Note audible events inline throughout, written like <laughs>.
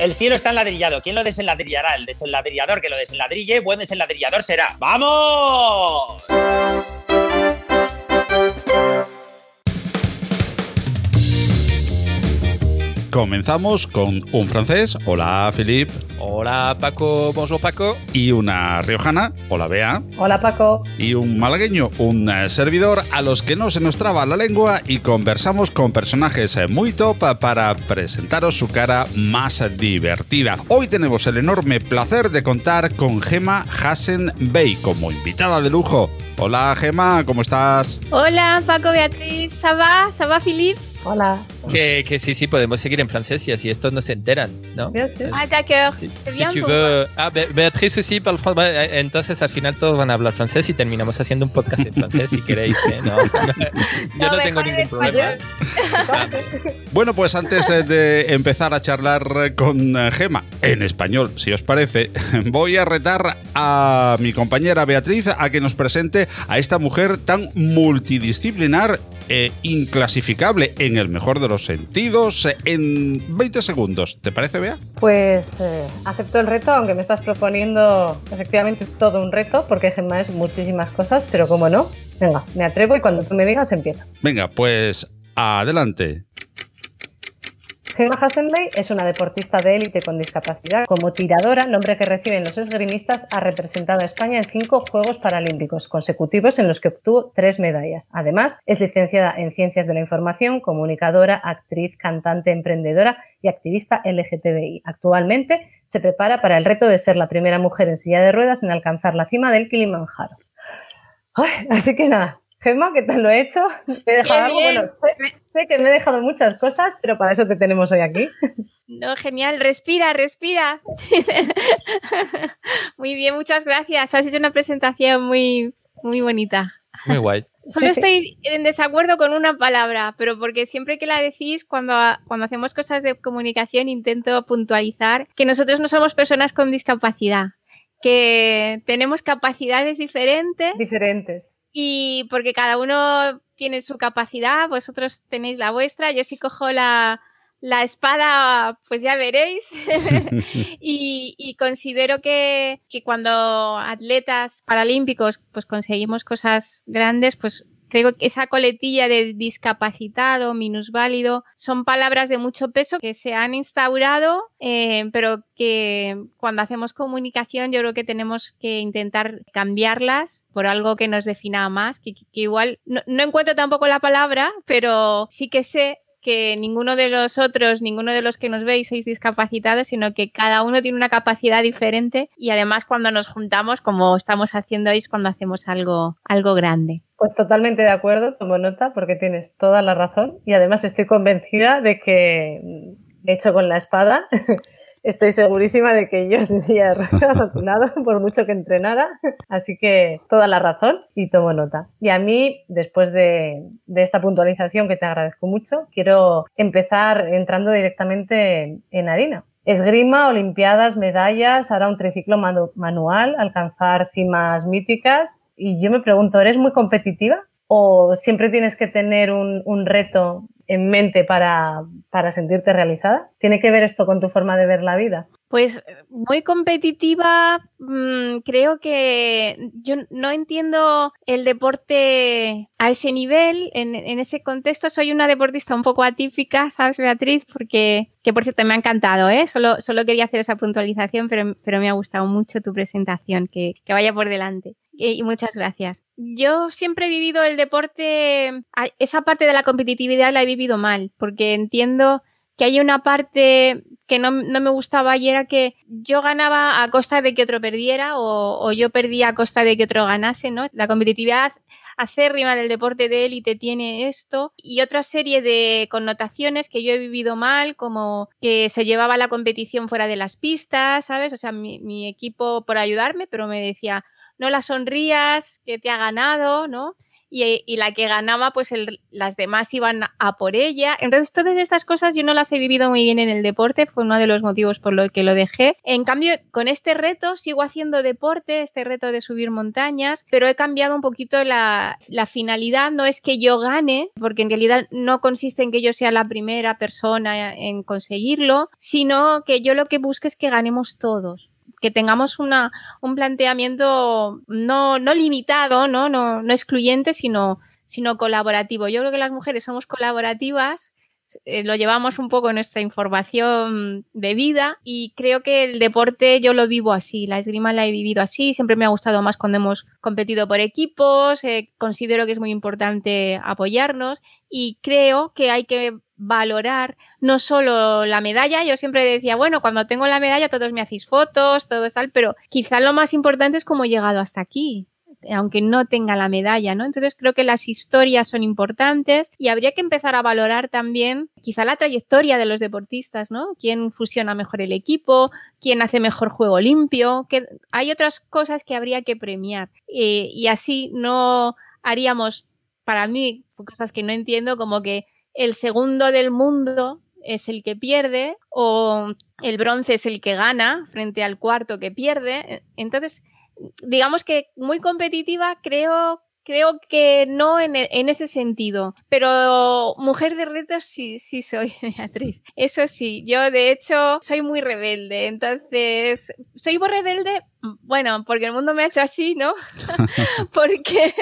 El cielo está enladrillado. ¿Quién lo desenladrillará? El desenladrillador que lo desenladrille, buen desenladrillador será. ¡Vamos! Comenzamos con un francés, hola Philippe. Hola Paco, bonjour Paco. Y una riojana, hola Bea. Hola Paco. Y un malagueño, un eh, servidor a los que no se nos traba la lengua y conversamos con personajes eh, muy top para presentaros su cara más divertida. Hoy tenemos el enorme placer de contar con Gema Hassen Bey como invitada de lujo. Hola Gema, ¿cómo estás? Hola Paco, Beatriz. ¿Ça va Philippe? Hola. Que, que, sí, sí, podemos seguir en francés y así estos no se enteran, ¿no? Bien, sí. Ah, d'accord. Si, si tu veux... Ah, Be- Beatriz aussi parle français. Entonces al final todos van a hablar francés y terminamos haciendo un podcast en francés si queréis. ¿eh? No, <laughs> yo no, No, tengo ningún problema. <laughs> Bueno, pues antes eh, de empezar a charlar con eh, Gema, en español, si os parece, <laughs> voy a retar a mi compañera Beatriz a que nos presente a esta mujer tan multidisciplinar e inclasificable en el mejor de los sentidos eh, en 20 segundos. ¿Te parece, Bea? Pues eh, acepto el reto, aunque me estás proponiendo efectivamente todo un reto, porque Gemma es muchísimas cosas, pero como no, venga, me atrevo y cuando tú me digas empieza. Venga, pues adelante. Gemma Hassenbey es una deportista de élite con discapacidad. Como tiradora, nombre que reciben los esgrimistas, ha representado a España en cinco Juegos Paralímpicos consecutivos en los que obtuvo tres medallas. Además, es licenciada en Ciencias de la Información, comunicadora, actriz, cantante, emprendedora y activista LGTBI. Actualmente se prepara para el reto de ser la primera mujer en silla de ruedas en alcanzar la cima del Kilimanjaro. Ay, así que nada, Gemma, ¿qué tal lo he hecho? <laughs> ¿Me he dejado algo? Bueno, sé, sé que me he dejado muchas cosas, pero para eso te tenemos hoy aquí. <laughs> No, genial, respira, respira. <laughs> muy bien, muchas gracias. Has hecho una presentación muy, muy bonita. Muy guay. Solo Sí, sí. estoy en desacuerdo con una palabra, pero porque siempre que la decís, cuando, cuando hacemos cosas de comunicación, intento puntualizar que nosotros no somos personas con discapacidad, que tenemos capacidades diferentes Diferentes. Y porque cada uno tiene su capacidad, vosotros tenéis la vuestra, yo si cojo la, la espada, pues ya veréis. <laughs> y, y considero que, que cuando atletas paralímpicos pues conseguimos cosas grandes, pues creo que esa coletilla de discapacitado, minusválido, son palabras de mucho peso que se han instaurado, eh, pero que cuando hacemos comunicación yo creo que tenemos que intentar cambiarlas por algo que nos defina más, que, que igual no, no encuentro tampoco la palabra, pero sí que sé que ninguno de los otros, ninguno de los que nos veis sois discapacitados, sino que cada uno tiene una capacidad diferente y además cuando nos juntamos, como estamos haciendo hoy, cuando hacemos algo, algo grande. Pues totalmente de acuerdo, tomo nota porque tienes toda la razón y además estoy convencida de que, de hecho con la espada, <laughs> estoy segurísima de que yo sin silla de ruedas a tu lado, por mucho que entrenara, así que toda la razón y tomo nota. Y a mí, después de, de esta puntualización que te agradezco mucho, quiero empezar entrando directamente en harina. Esgrima, Olimpiadas, medallas, ahora un triciclo manu- manual, alcanzar cimas míticas. Y yo me pregunto, ¿eres muy competitiva? ¿O siempre tienes que tener un, un reto en mente para, para sentirte realizada? ¿Tiene que ver esto con tu forma de ver la vida? Pues muy competitiva, mmm, creo que yo no entiendo el deporte a ese nivel, en, en, ese contexto. Soy una deportista un poco atípica, ¿sabes, Beatriz? Porque, que por cierto, me ha encantado, ¿eh? Solo, solo quería hacer esa puntualización, pero, pero me ha gustado mucho tu presentación, que, que vaya por delante. Y muchas gracias. Yo siempre he vivido el deporte, esa parte de la competitividad la he vivido mal, porque entiendo que hay una parte que no, no, me gustaba y era que yo ganaba a costa de que otro perdiera o, yo perdía a costa de que otro ganase, ¿no? La competitividad acérrima del deporte de élite tiene esto y otra serie de connotaciones que yo he vivido mal, como que se llevaba la competición fuera de las pistas, ¿sabes? O sea, mi equipo por ayudarme, pero me decía, no la sonrías, que te ha ganado, ¿no? y, la que ganaba, pues las demás iban a por ella. Entonces, todas estas cosas yo no las he vivido muy bien en el deporte, fue uno de los motivos por los que lo dejé. En cambio, con este reto sigo haciendo deporte, este reto de subir montañas, pero he cambiado un poquito la, la finalidad, no es que yo gane, porque en realidad no consiste en que yo sea la primera persona en conseguirlo, sino que yo lo que busco es que ganemos todos que tengamos una, un planteamiento no, no limitado, ¿no? No, no excluyente, sino, sino colaborativo. Yo creo que las mujeres somos colaborativas eh, lo llevamos un poco en nuestra información de vida y creo que el deporte yo lo vivo así, la esgrima la he vivido así, siempre me ha gustado más cuando hemos competido por equipos, eh, considero que es muy importante apoyarnos y creo que hay que valorar no solo la medalla, yo siempre decía, bueno, cuando tengo la medalla todos me hacéis fotos, todo tal, pero quizá lo más importante es cómo he llegado hasta aquí, aunque no tenga la medalla, ¿no? Entonces creo que las historias son importantes y habría que empezar a valorar también quizá la trayectoria de los deportistas, ¿no? Quién fusiona mejor el equipo, quién hace mejor juego limpio, que hay otras cosas que habría que premiar eh, y así no haríamos, para mí, cosas que no entiendo, como que el segundo del mundo es el que pierde o el bronce es el que gana frente al cuarto que pierde. Entonces, digamos que muy competitiva, creo creo que no en, en, ese sentido, pero mujer de retos sí, sí soy, <laughs> Beatriz. Eso sí, yo de hecho soy muy rebelde, entonces soy muy rebelde, bueno, porque el mundo me ha hecho así, ¿no? <laughs> <laughs> porque,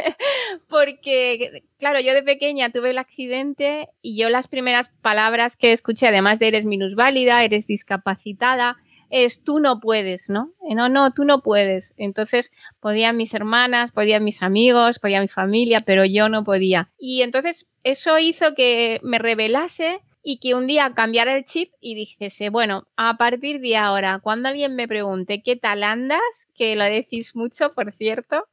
porque, claro, yo de pequeña tuve el accidente y yo las primeras palabras que escuché, además de eres minusválida, eres discapacitada, es tú no puedes, ¿no? No, no, tú no puedes. Entonces podían mis hermanas, podían mis amigos, podía mi familia, pero yo no podía. Y entonces eso hizo que me revelase y que un día cambiara el chip y dijese, bueno, a partir de ahora, cuando alguien me pregunte qué tal andas, que lo decís mucho, por cierto,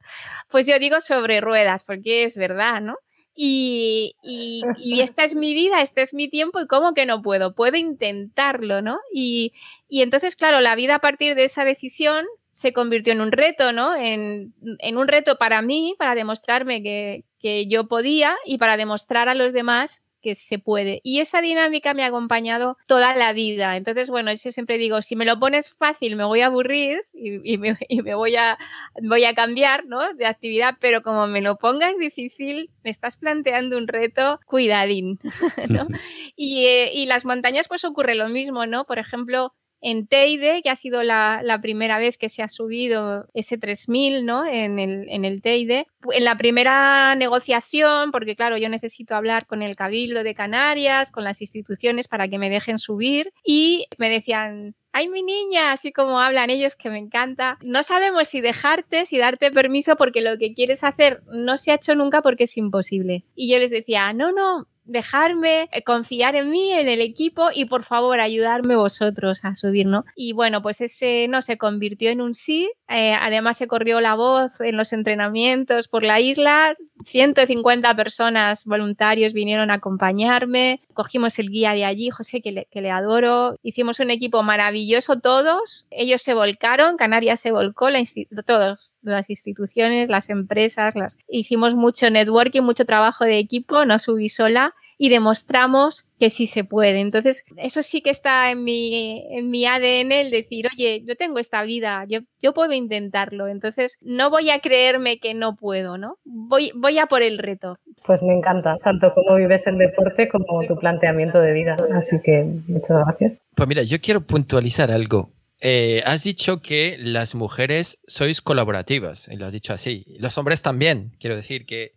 pues yo digo sobre ruedas, porque es verdad, ¿no? Y, y, <laughs> y, esta es mi vida, este es mi tiempo y cómo que no puedo, puedo intentarlo, ¿no? Y, y entonces, claro, la vida a partir de esa decisión se convirtió en un reto, ¿no? En, en un reto para mí, para demostrarme que, que yo podía y para demostrar a los demás que se puede. Y esa dinámica me ha acompañado toda la vida. Entonces, bueno, yo siempre digo, si me lo pones fácil me voy a aburrir y, <laughs> me, voy, a, voy a cambiar ¿no? de actividad, pero como me lo pongas difícil, me estás planteando un reto, cuidadín. <laughs> ¿no? <laughs> y, eh, y las montañas pues ocurre lo mismo, ¿no? Por ejemplo, en Teide, que ha sido la, primera vez que se ha subido ese 3000 ¿no? en, el, en el Teide. En la primera negociación, porque claro, yo necesito hablar con el Cabildo de Canarias, con las instituciones para que me dejen subir, y me decían, ay mi niña, así como hablan ellos, que me encanta. No sabemos si dejarte, si darte permiso, porque lo que quieres hacer no se ha hecho nunca porque es imposible. Y yo les decía, no, no, dejarme eh, confiar en mí, en el equipo y por favor ayudarme vosotros a subir, ¿no? Y bueno, pues ese no se convirtió en un sí. Eh, además se corrió la voz en los entrenamientos por la isla. 150 personas voluntarios vinieron a acompañarme. Cogimos el guía de allí, José, que le, que le adoro. Hicimos un equipo maravilloso todos. Ellos se volcaron, Canarias se volcó, la todos, las instituciones, las empresas, las... hicimos mucho networking, mucho trabajo de equipo. No subí sola y demostramos que sí se puede. Entonces, eso sí que está en mi, en mi ADN, el decir, oye, yo tengo esta vida, yo, yo puedo intentarlo. Entonces, no voy a creerme que no puedo, ¿no? Voy, voy a por el reto. Pues me encanta, tanto como vives el deporte como tu planteamiento de vida. Así que muchas gracias. Pues mira, yo quiero puntualizar algo. Eh, has dicho que las mujeres sois colaborativas, y lo has dicho así. Los hombres también, quiero decir que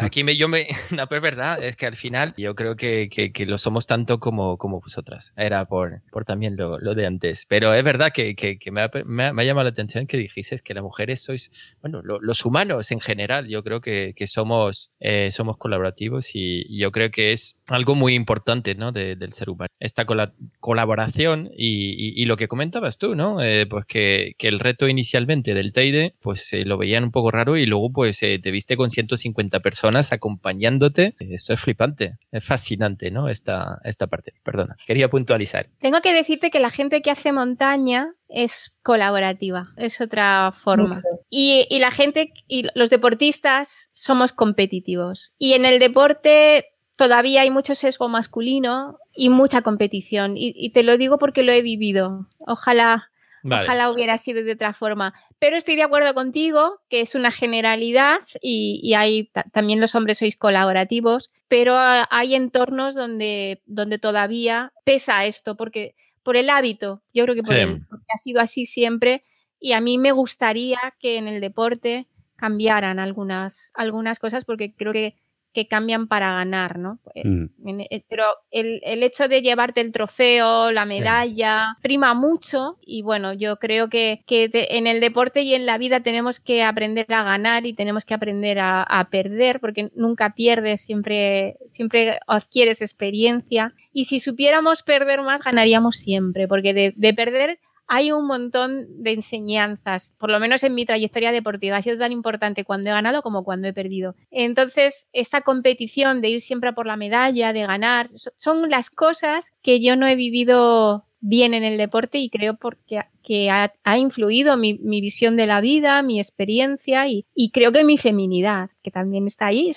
Aquí me, yo me, <laughs> no, pero es verdad, es que al final yo creo que, que, que lo somos tanto como, como vosotras. Era por, por también lo, lo de antes. Pero es verdad que, que, que me, ha, me, ha, llamado la atención que dijises que las mujeres sois, bueno, lo, los humanos en general, yo creo que, que somos, eh, somos colaborativos y, y, yo creo que es algo muy importante, ¿no? De, del ser humano. Esta col colaboración y, y, y, lo que comentabas tú, ¿no? Eh, pues que, que el reto inicialmente del Teide, pues eh, lo veían un poco raro y luego pues eh, te viste con 150 personas personas acompañándote. Esto es flipante, es fascinante, ¿no? Esta, esta parte. Perdona, quería puntualizar. Tengo que decirte que la gente que hace montaña es colaborativa, es otra forma. Y, y, la gente y los deportistas somos competitivos. Y en el deporte todavía hay mucho sesgo masculino y mucha competición. Y, y te lo digo porque lo he vivido. Ojalá Vale. Ojalá hubiera sido de otra forma. Pero estoy de acuerdo contigo que es una generalidad y, y hay también los hombres sois colaborativos, pero hay entornos donde, donde todavía pesa esto, porque por el hábito, yo creo que por Sí. el- porque ha sido así siempre y a mí me gustaría que en el deporte cambiaran algunas, algunas cosas porque creo que, que cambian para ganar, ¿no? Eh, Mm. eh, Pero el, el hecho de llevarte el trofeo, la medalla, prima mucho y bueno, yo creo que, que en el deporte y en la vida tenemos que aprender a ganar y tenemos que aprender a, a perder porque nunca pierdes, siempre, siempre adquieres experiencia y si supiéramos perder más ganaríamos siempre porque de, de perder hay un montón de enseñanzas, por lo menos en mi trayectoria deportiva. Ha sido tan importante cuando he ganado como cuando he perdido. Entonces, esta competición de ir siempre por la medalla, de ganar, so- son las cosas que yo no he vivido bien en el deporte y creo porque que ha, influido mi, visión de la vida, mi experiencia y, creo que mi feminidad, que también está ahí.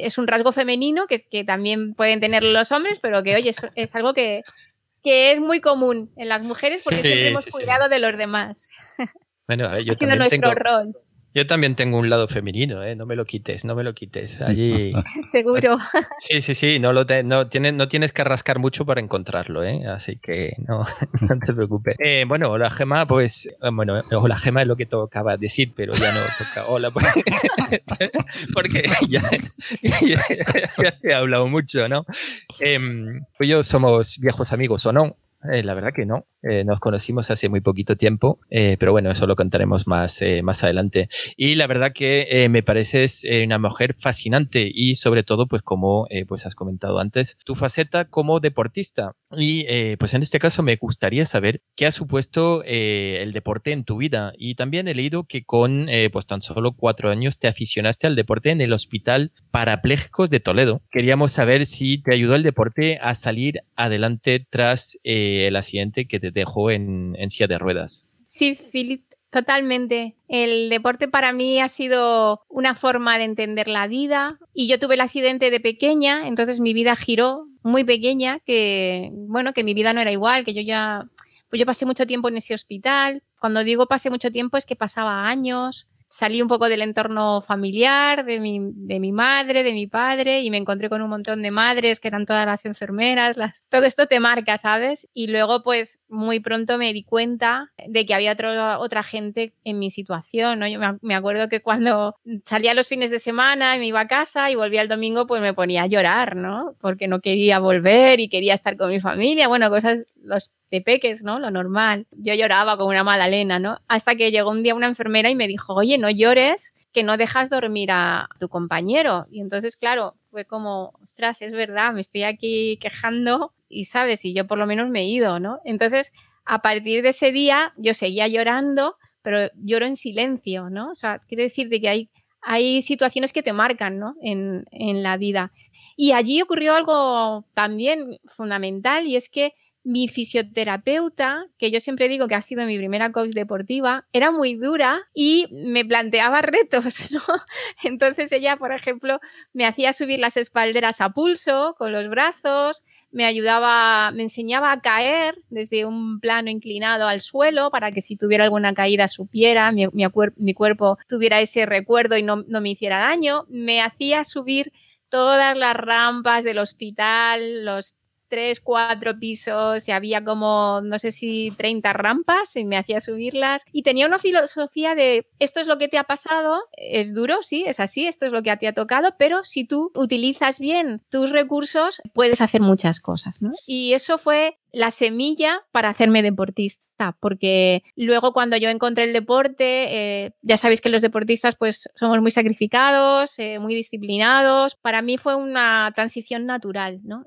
Es un rasgo femenino que, también pueden tener los hombres, pero que, oye, es algo que, que es muy común en las mujeres porque Sí, siempre hemos sí, sí. cuidado de los demás. Bueno, a ver, yo ha sido nuestro tengo, rol, yo también tengo un lado femenino, ¿eh? No me lo quites, no me lo quites. Allí. <laughs> seguro. <laughs> Sí, sí, sí, no, lo te- no, tiene- no tienes que rascar mucho para encontrarlo, ¿eh? Así que no, <laughs> no te preocupes. Eh, bueno, hola Gema, pues, eh, bueno, hola Gema es lo que tocaba decir, pero ya no toca hola, porque, porque ya, ya he hablado mucho, ¿no? Tú y yo somos viejos amigos o no. Eh, la verdad que no. Eh, nos conocimos hace muy poquito tiempo, eh, pero bueno, eso lo contaremos más, eh, más adelante. Y la verdad que eh, me pareces eh, una mujer fascinante y sobre todo, pues como pues has comentado antes, tu faceta como deportista. Y pues en este caso me gustaría saber qué ha supuesto el deporte en tu vida. Y también he leído que con pues tan solo cuatro años te aficionaste al deporte en el Hospital Parapléjicos de Toledo. Queríamos saber si te ayudó el deporte a salir adelante tras eh, el accidente que te dejó en, en silla de ruedas. Sí, Philip, totalmente. El deporte para mí ha sido una forma de entender la vida y yo tuve el accidente de pequeña, entonces mi vida giró muy pequeña, que bueno, que mi vida no era igual, que yo ya, pues yo pasé mucho tiempo en ese hospital. Cuando digo pasé mucho tiempo es que pasaba años. Salí un poco del entorno familiar, de mi, de mi madre, de mi padre, y me encontré con un montón de madres que eran todas las enfermeras. Las... Todo esto te marca, ¿sabes? Y luego, pues, muy pronto me di cuenta de que había otro, otra gente en mi situación, ¿no? Yo me, me acuerdo que cuando salía los fines de semana y me iba a casa y volvía el domingo, pues me ponía a llorar, ¿no? Porque no quería volver y quería estar con mi familia. Bueno, cosas, los de peques, ¿no? Lo normal. Yo lloraba como una magdalena, ¿no? Hasta que llegó un día una enfermera y me dijo, oye, no llores, que no dejas dormir a tu compañero. Y entonces, claro, fue como, ostras, es verdad, me estoy aquí quejando y, ¿sabes? Y yo por lo menos me he ido, ¿no? Entonces, a partir de ese día, yo seguía llorando, pero lloro en silencio, ¿no? O sea, quiere decir de que hay, hay situaciones que te marcan, ¿no? En, en la vida. Y allí ocurrió algo también fundamental y es que mi fisioterapeuta, que yo siempre digo que ha sido mi primera coach deportiva, era muy dura y me planteaba <laughs> retos, ¿no? Entonces ella, por ejemplo, me hacía subir las espalderas a pulso con los brazos, me ayudaba, me enseñaba a caer desde un plano inclinado al suelo para que si tuviera alguna caída supiera, mi, mi, cuerpo tuviera ese recuerdo y no, no me hiciera daño, me hacía subir todas las rampas del hospital, los tres, cuatro pisos y había como, no sé si 30 rampas y me hacía subirlas. Y tenía una filosofía de, esto es lo que te ha pasado, es duro, sí, es así, esto es lo que a ti ha tocado, pero si tú utilizas bien tus recursos, puedes hacer muchas cosas. Y eso fue la semilla para hacerme deportista, porque luego cuando yo encontré el deporte, eh, ya sabéis que los deportistas pues somos muy sacrificados, eh, muy disciplinados, para mí fue una transición natural, ¿no?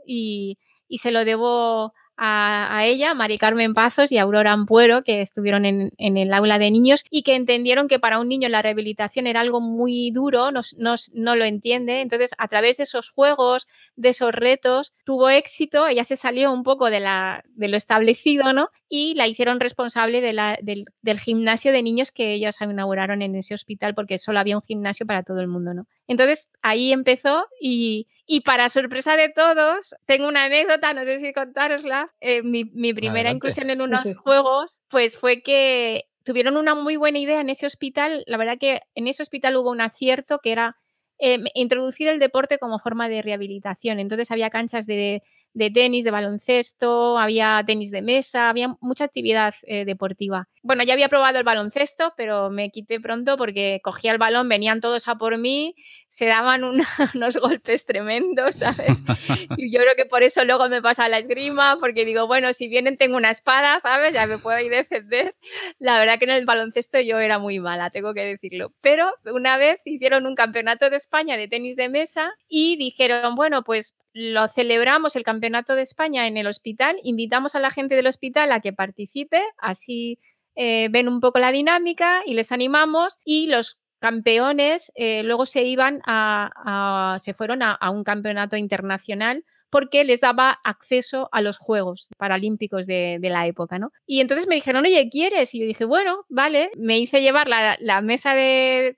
Y se lo debo a, ella, Mari Carmen Pazos y Aurora Ampuero, que estuvieron en, el aula de niños y que entendieron que para un niño la rehabilitación era algo muy duro, no, no, lo entiende. Entonces, a través de esos juegos, de esos retos, tuvo éxito, ella se salió un poco de, la, de lo establecido, ¿no? Y la hicieron responsable del, del gimnasio de niños que ellos inauguraron en ese hospital porque solo había un gimnasio para todo el mundo, ¿no? Entonces, ahí empezó y, y para sorpresa de todos, tengo una anécdota, no sé si contárosla. Eh, mi, primera inclusión en unos juegos, pues fue que tuvieron una muy buena idea en ese hospital. La verdad que en ese hospital hubo un acierto que era eh, introducir el deporte como forma de rehabilitación. Entonces había canchas de de tenis, de baloncesto, había tenis de mesa, había mucha actividad eh, deportiva. Bueno, ya había probado el baloncesto, pero me quité pronto porque cogía el balón, venían todos a por mí, se daban <laughs> unos golpes tremendos, ¿sabes? <laughs> Y yo creo que por eso luego me pasa la esgrima, porque digo, bueno, si vienen tengo una espada, ¿sabes? Ya me puedo ir defender. La verdad que en el baloncesto yo era muy mala, tengo que decirlo. Pero una vez hicieron un campeonato de España de tenis de mesa y dijeron, bueno, pues lo celebramos el Campeonato de España en el hospital, invitamos a la gente del hospital a que participe, así eh, ven un poco la dinámica y les animamos y los campeones eh, luego se iban a, se fueron a, un campeonato internacional porque les daba acceso a los Juegos Paralímpicos de, la época, ¿no? Y entonces me dijeron, oye, ¿quieres? Y yo dije, bueno, vale. Me hice llevar la, mesa de,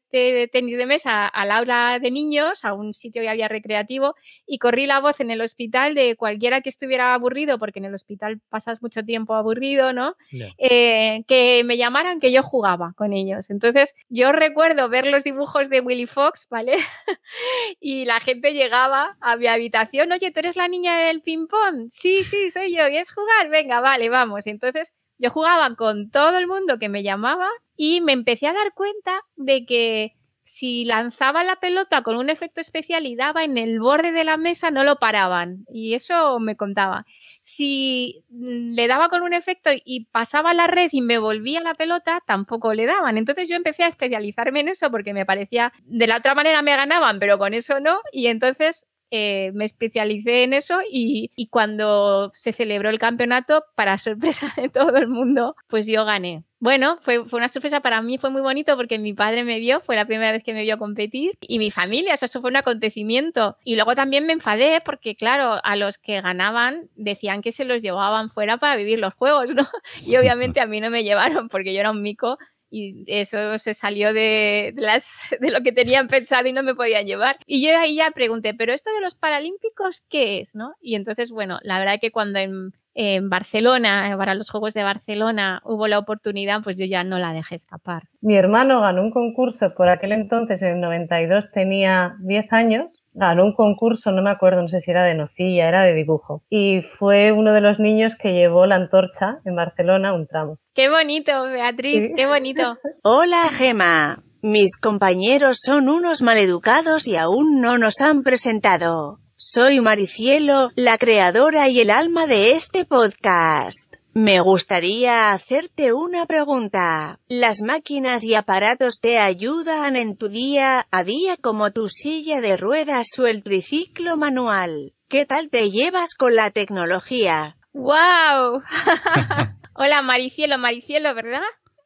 tenis de mesa al aula de niños, a un sitio que había recreativo, y corrí la voz en el hospital de cualquiera que estuviera aburrido, porque en el hospital pasas mucho tiempo aburrido, ¿no? Eh, que me llamaran que yo jugaba con ellos. Entonces, yo recuerdo ver los dibujos de Willy Fox, ¿vale? <laughs> y la gente llegaba a mi habitación, oye, tú eres la niña del ping-pong? Sí, sí, soy yo. ¿Y es jugar? Venga, vale, vamos. Entonces yo jugaba con todo el mundo que me llamaba y me empecé a dar cuenta de que si lanzaba la pelota con un efecto especial y daba en el borde de la mesa, no lo paraban. Y eso me contaba. Si le daba con un efecto y pasaba la red y me volvía la pelota, tampoco le daban. Entonces yo empecé a especializarme en eso porque me parecía, de la otra manera me ganaban, pero con eso no. Y entonces eh, me especialicé en eso y, cuando se celebró el campeonato, para <laughs> sorpresa de todo el mundo, pues yo gané. Bueno, fue, fue, una sorpresa para mí, fue muy bonito porque mi padre me vio, fue la primera vez que me vio competir y mi familia, eso fue un acontecimiento. Y luego también me enfadé porque, claro, a los que ganaban decían que se los llevaban fuera para vivir los juegos, ¿no? <laughs> Y obviamente a mí no me llevaron porque yo era un mico y eso se salió de, las, <laughs> de lo que tenían pensado y no me podían llevar. Y yo ahí ya pregunté, pero esto de los Paralímpicos, ¿qué es? ¿no? Y entonces, bueno, la verdad que cuando en, en Barcelona, para los Juegos de Barcelona, hubo la oportunidad, pues yo ya no la dejé escapar. Mi hermano ganó un concurso, por aquel entonces, en el 92 tenía 10 años, ganó un concurso, no me acuerdo, no sé si era de nocilla, era de dibujo. Y fue uno de los niños que llevó la antorcha en Barcelona un tramo. Qué bonito, Beatriz, qué bonito. <laughs> Hola, Gema. Mis compañeros son unos maleducados y aún no nos han presentado. Soy Maricielo, la creadora y el alma de este podcast. Me gustaría hacerte una pregunta. ¿Las máquinas y aparatos te ayudan en tu día a día como tu silla de ruedas o el triciclo manual? ¿Qué tal te llevas con la tecnología? ¡Wow! <laughs> Hola, Maricielo, Maricielo, ¿verdad?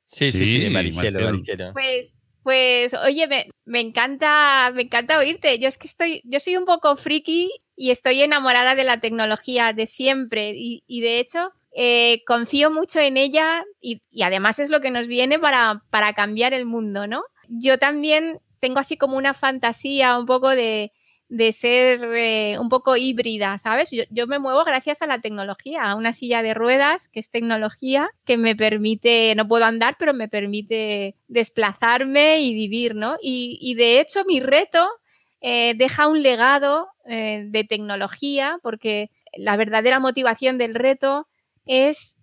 Sí, sí, sí, Maricielo, Maricielo. Pues, pues, oye, me, me, encanta, me encanta oírte. Yo es que estoy, yo soy un poco friki y estoy enamorada de la tecnología de siempre. Y, y de hecho, eh, confío mucho en ella y, además es lo que nos viene para, para cambiar el mundo, ¿no? Yo también tengo así como una fantasía un poco de, de ser eh, un poco híbrida, ¿sabes? Yo, yo, me muevo gracias a la tecnología, a una silla de ruedas, que es tecnología, que me permite, no puedo andar, pero me permite desplazarme y vivir, ¿no? Y, y de hecho mi reto eh, deja un legado eh, de tecnología, porque la verdadera motivación del reto es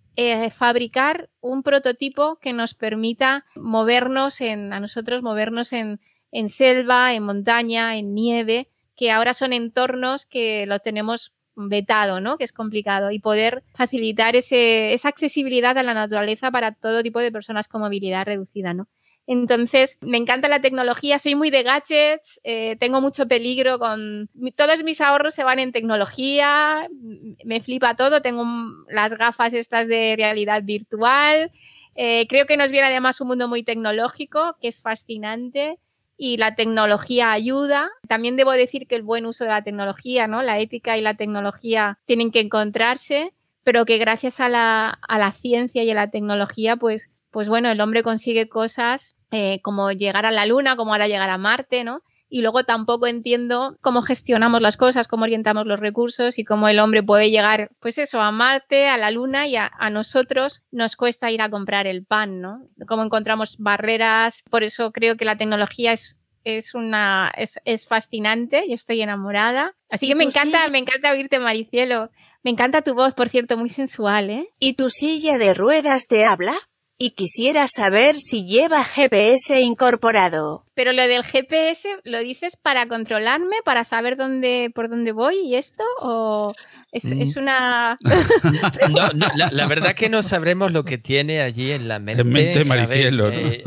fabricar un prototipo que nos permita movernos en, a nosotros movernos en, en selva, en montaña, en nieve, que ahora son entornos que lo tenemos vetado, ¿no? Que es complicado y poder facilitar esa accesibilidad a la naturaleza para todo tipo de personas con movilidad reducida, ¿no? Entonces, me encanta la tecnología, soy muy de gadgets, eh, tengo mucho peligro con... Todos mis ahorros se van en tecnología, me flipa todo, tengo las gafas estas de realidad virtual, eh, creo que nos viene además un mundo muy tecnológico, que es fascinante y la tecnología ayuda. También debo decir que el buen uso de la tecnología, ¿no? La ética y la tecnología tienen que encontrarse, pero que gracias a la, a la ciencia y a la tecnología, pues, pues bueno, el hombre consigue cosas eh, como llegar a la Luna, como ahora llegar a Marte, ¿no? Y luego tampoco entiendo cómo gestionamos las cosas, cómo orientamos los recursos y cómo el hombre puede llegar, pues eso, a Marte, a la Luna y a, nosotros nos cuesta ir a comprar el pan, ¿no? Cómo encontramos barreras, por eso creo que la tecnología es es una es, es fascinante, yo estoy enamorada. Así que me encanta, me encanta oírte, Maricielo. Me encanta tu voz, por cierto, muy sensual, ¿eh? ¿Y tu silla de ruedas te habla? Y quisiera saber si lleva GPS incorporado. Pero lo del GPS lo dices para controlarme, para saber dónde por dónde voy y esto o es, mm. una <laughs> no, no la, verdad que no sabremos lo que tiene allí en la mente. En mente Maricielo, ¿no? Eh,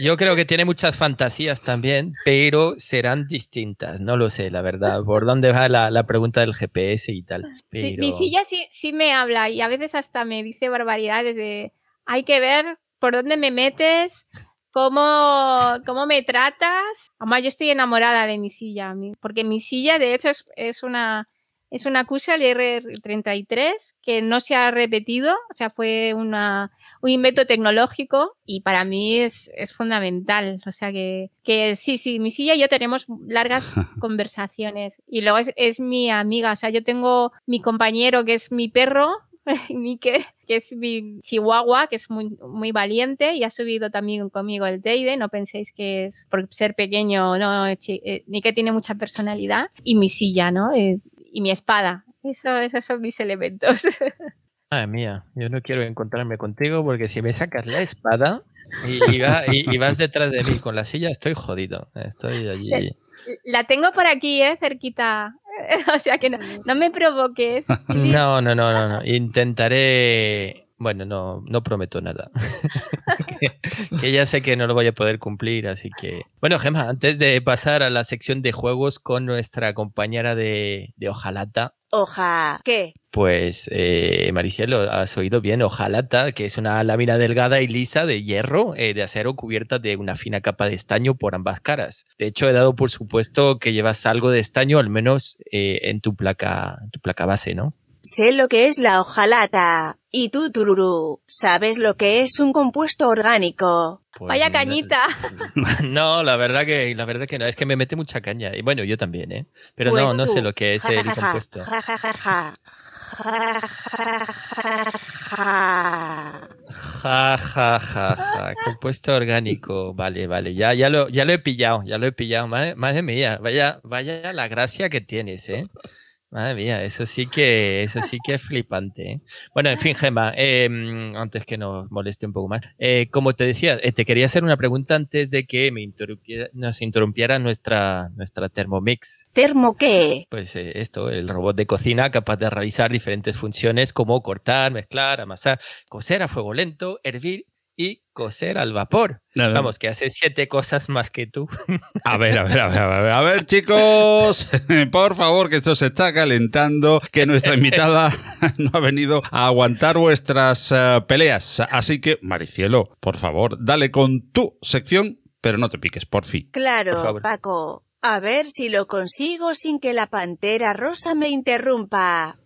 yo creo que tiene muchas fantasías también, pero serán distintas. No lo sé, la verdad. ¿Por dónde va la, pregunta del GPS y tal? Mi, silla sí, sí me habla y a veces hasta me dice barbaridades de hay que ver por dónde me metes, cómo, cómo me tratas. Además, yo estoy enamorada de mi silla, porque mi silla, de hecho, es, una, es una Cusa, el R33, que no se ha repetido, o sea, fue una, un invento tecnológico y para mí es, es fundamental. O sea, que, que, sí, sí, mi silla y yo tenemos largas <laughs> conversaciones y luego es, es mi amiga, o sea, yo tengo mi compañero que es mi perro, <laughs> Mike, que es mi chihuahua, que es muy, muy valiente y ha subido también conmigo el Teide. No penséis que es por ser pequeño, no, eh, tiene mucha personalidad. Y mi silla, ¿no? Eh, y mi espada. Eso, esos son mis elementos. <laughs> Madre mía, yo no quiero encontrarme contigo porque si me sacas la espada y, y, vas detrás de mí con la silla, estoy jodido. Estoy allí. La tengo por aquí, ¿eh? Cerquita. <laughs> o sea que no, no me provoques. <laughs> No, no, no, no, no. Intentaré. Bueno, no, no prometo nada. <laughs> que, ya sé que no lo voy a poder cumplir, así que. Bueno, Gemma, antes de pasar a la sección de juegos con nuestra compañera de, de Ojalata. Oja, ¿qué? Pues, eh, Maricielo, has oído bien, hojalata, que es una lámina delgada y lisa de hierro, eh, de acero, cubierta de una fina capa de estaño por ambas caras. De hecho, he dado por supuesto que llevas algo de estaño, al menos eh, en tu placa, en tu placa base, ¿no? Sé lo que es la hojalata. Y tú, Tururú, ¿sabes lo que es un compuesto orgánico? Pues Vaya cañita. <laughs> No, la verdad que la verdad que no, es que me mete mucha caña. Y bueno, yo también, ¿eh? Pero no, pues no sé lo que es el compuesto. Ja. Ja, ja, ja, Compuesto orgánico. Vale, vale. Ya, ya, lo, ya lo he pillado, ya lo he pillado. Madre, madre mía, vaya, vaya la gracia que tienes, ¿eh? Madre mía, eso sí que, eso sí que es flipante. ¿eh? Bueno, en fin, Gemma, em, antes que nos moleste un poco más, eh, como te decía, eh, te quería hacer una pregunta antes de que me interrumpiera, nos interrumpiera nuestra, nuestra Thermomix. ¿Termo qué? Pues esto, el robot de cocina capaz de realizar diferentes funciones como cortar, mezclar, amasar, coser a fuego lento, hervir y coser al vapor. Vamos, que hace siete cosas más que tú. <laughs> A ver, a ver, a ver, a ver, a ver, chicos, <laughs> por favor, que esto se está calentando, que nuestra invitada <laughs> no ha venido a aguantar vuestras eh, peleas. Así que, Maricielo, por favor, dale con tu sección, pero no te piques, por fin. Claro, Paco. A ver si lo consigo sin que la pantera rosa me interrumpa.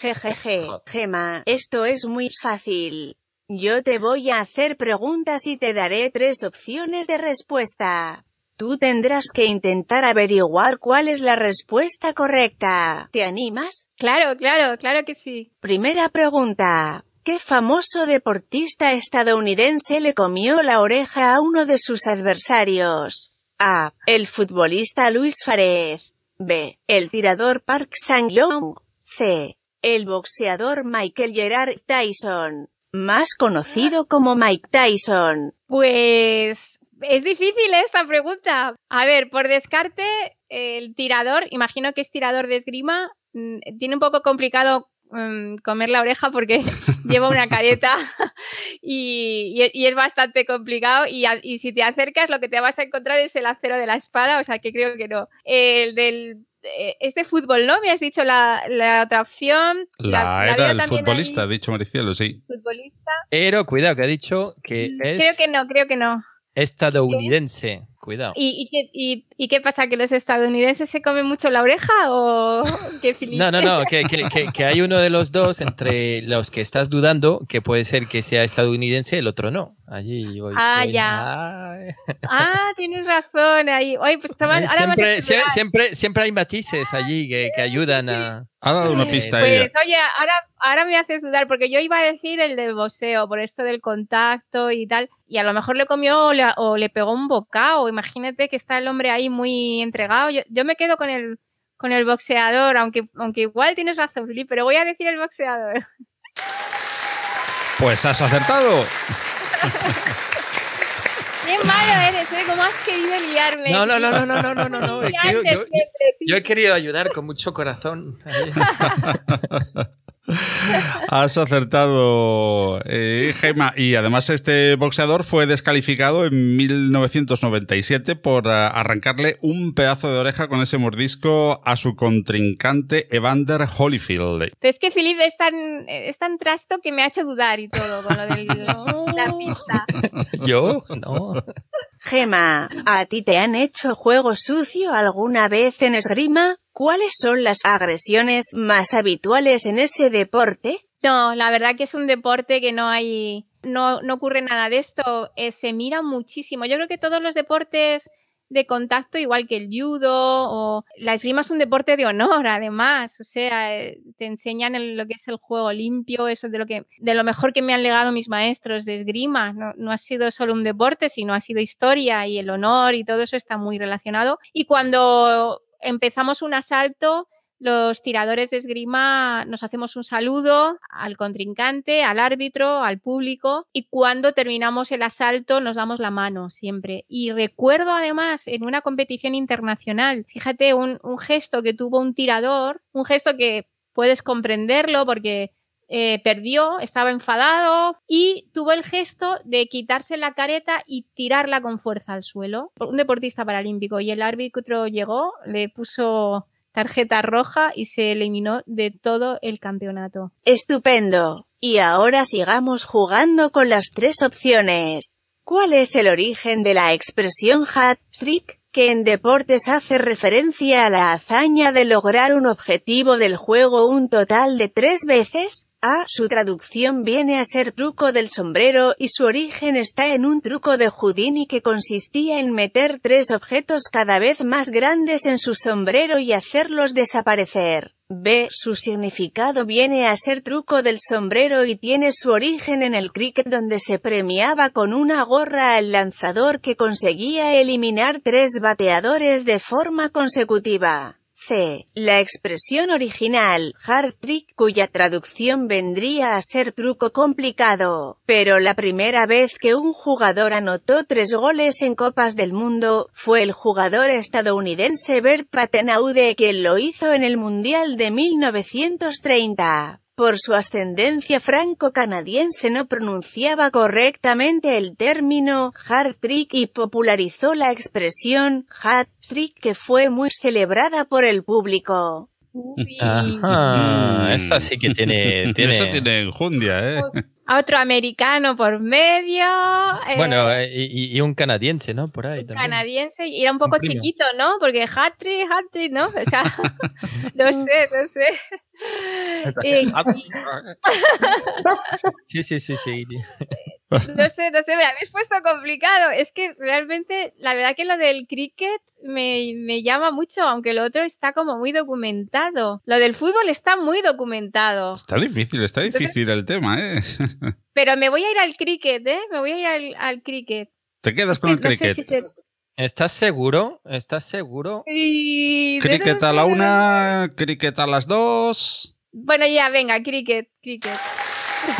Jejeje, Gema, esto es muy fácil. Yo te voy a hacer preguntas y te daré tres opciones de respuesta. Tú tendrás que intentar averiguar cuál es la respuesta correcta. ¿Te animas? Claro, claro, claro que sí. Primera pregunta. ¿Qué famoso deportista estadounidense le comió la oreja a uno de sus adversarios? A. El futbolista Luis Farez. B. El tirador Park Sang-yong. C. El boxeador Michael Gerard Tyson más conocido como Mike Tyson? Pues es difícil esta pregunta. A ver, por descarte, el tirador, imagino que es tirador de esgrima, mm, tiene un poco complicado mm, comer la oreja porque <laughs> lleva una careta <laughs> y, es bastante complicado y, y si te acercas lo que te vas a encontrar es el acero de la espada, o sea que creo que no. El del... eh, Es de fútbol, ¿no? Me has dicho la, la otra opción. La, era el futbolista, ha dicho Maricielo, sí. futbolista. Pero cuidado, que ha dicho que Mm, Creo es que no, creo que no. estadounidense. Cuidado. ¿Y, y, qué, y- y qué pasa? ¿Que los estadounidenses se comen mucho la oreja o <laughs> qué? No, no, no, que, que- que- que hay uno de los dos entre los que estás dudando que puede ser que sea estadounidense, el otro no. Allí voy. Ah, voy- ya. Ay. Ah, tienes razón ahí. Oye, pues <laughs> ahora a siempre, sie- estudiar. siempre, siempre hay matices allí que, que ayudan a. Ha dado una pista ella. Pues oye, ahora, ahora me haces dudar, porque yo iba a decir el del boxeo, por esto del contacto y tal, y a lo mejor le comió o le, o le pegó un bocado. Imagínate que está el hombre ahí muy entregado. Yo, yo me quedo con el, con el boxeador, aunque, aunque igual tienes razón, Filipe, pero voy a decir el boxeador. Pues has acertado. <laughs> Claro, eres, has querido liarme? No, no, no, no, no, no, no, no. <laughs> Yo, yo, yo, he querido ayudar con mucho corazón. <laughs> Has acertado, eh, Gema. Y además este boxeador fue descalificado en 1997 por eh, arrancarle un pedazo de oreja con ese mordisco a su contrincante Evander Holyfield. Pero es que es tan, es tan trasto que me ha hecho dudar y todo con lo de <laughs> la pista. Yo, no. Gema, ¿a ti te han hecho juego sucio alguna vez en esgrima? ¿Cuáles son las agresiones más habituales en ese deporte? No, la verdad que es un deporte que no hay, no, no ocurre nada de esto. Eh, se mira muchísimo. Yo creo que todos los deportes de contacto, igual que el judo o la esgrima es un deporte de honor, además. O sea, eh, te enseñan lo que es el juego limpio, eso de lo que, de lo mejor que me han legado mis maestros de esgrima. No ha sido solo un deporte, sino ha sido historia y el honor y todo eso está muy relacionado. Y cuando empezamos un asalto, los tiradores de esgrima nos hacemos un saludo al contrincante, al árbitro, al público y cuando terminamos el asalto nos damos la mano siempre. Y recuerdo además en una competición internacional, fíjate, un, gesto que tuvo un tirador, un gesto que puedes comprenderlo porque eh, perdió, estaba enfadado y tuvo el gesto de quitarse la careta y tirarla con fuerza al suelo. Un deportista paralímpico y el árbitro llegó, le puso tarjeta roja y se eliminó de todo el campeonato. Estupendo. Y ahora sigamos jugando con las tres opciones. ¿Cuál es el origen de la expresión hat-trick, que en deportes hace referencia a la hazaña de lograr un objetivo del juego un total de tres veces? A. Su traducción viene a ser truco del sombrero y su origen está en un truco de Houdini que consistía en meter tres objetos cada vez más grandes en su sombrero y hacerlos desaparecer. B. Su significado viene a ser truco del sombrero y tiene su origen en el cricket donde se premiaba con una gorra al lanzador que conseguía eliminar tres bateadores de forma consecutiva. La expresión original, hard trick, cuya traducción vendría a ser truco complicado. Pero la primera vez que un jugador anotó tres goles en Copas del Mundo, fue el jugador estadounidense Bert Patenaude quien lo hizo en el Mundial de 1930. Por su ascendencia franco-canadiense no pronunciaba correctamente el término hard trick y popularizó la expresión hat trick que fue muy celebrada por el público. Uy. Ajá, esa sí que tiene. <laughs> tiene... Eso tiene enjundia, ¿eh? A otro americano por medio. eh, Bueno, eh, y, y un canadiense, ¿no? Por ahí también. canadiense y era un poco Un chiquito, ¿no? Porque hat-trick, hat-trick, ¿no? O sea, <laughs> no sé, no sé. Y- Sí, sí, sí, sí. no sé, no sé, me habéis puesto complicado. Es que realmente, la verdad que lo del cricket me, me llama mucho, aunque lo otro está como muy documentado. Lo del fútbol está muy documentado. Está difícil, está difícil el tema, ¿eh? Pero me voy a ir al cricket, ¿eh? Me voy a ir al, al cricket. Te quedas con el No sé cricket. si se- ¿Estás seguro? ¿Estás seguro? Y- Cricket a la una, cricket a las dos. Bueno, ya, venga, cricket, cricket.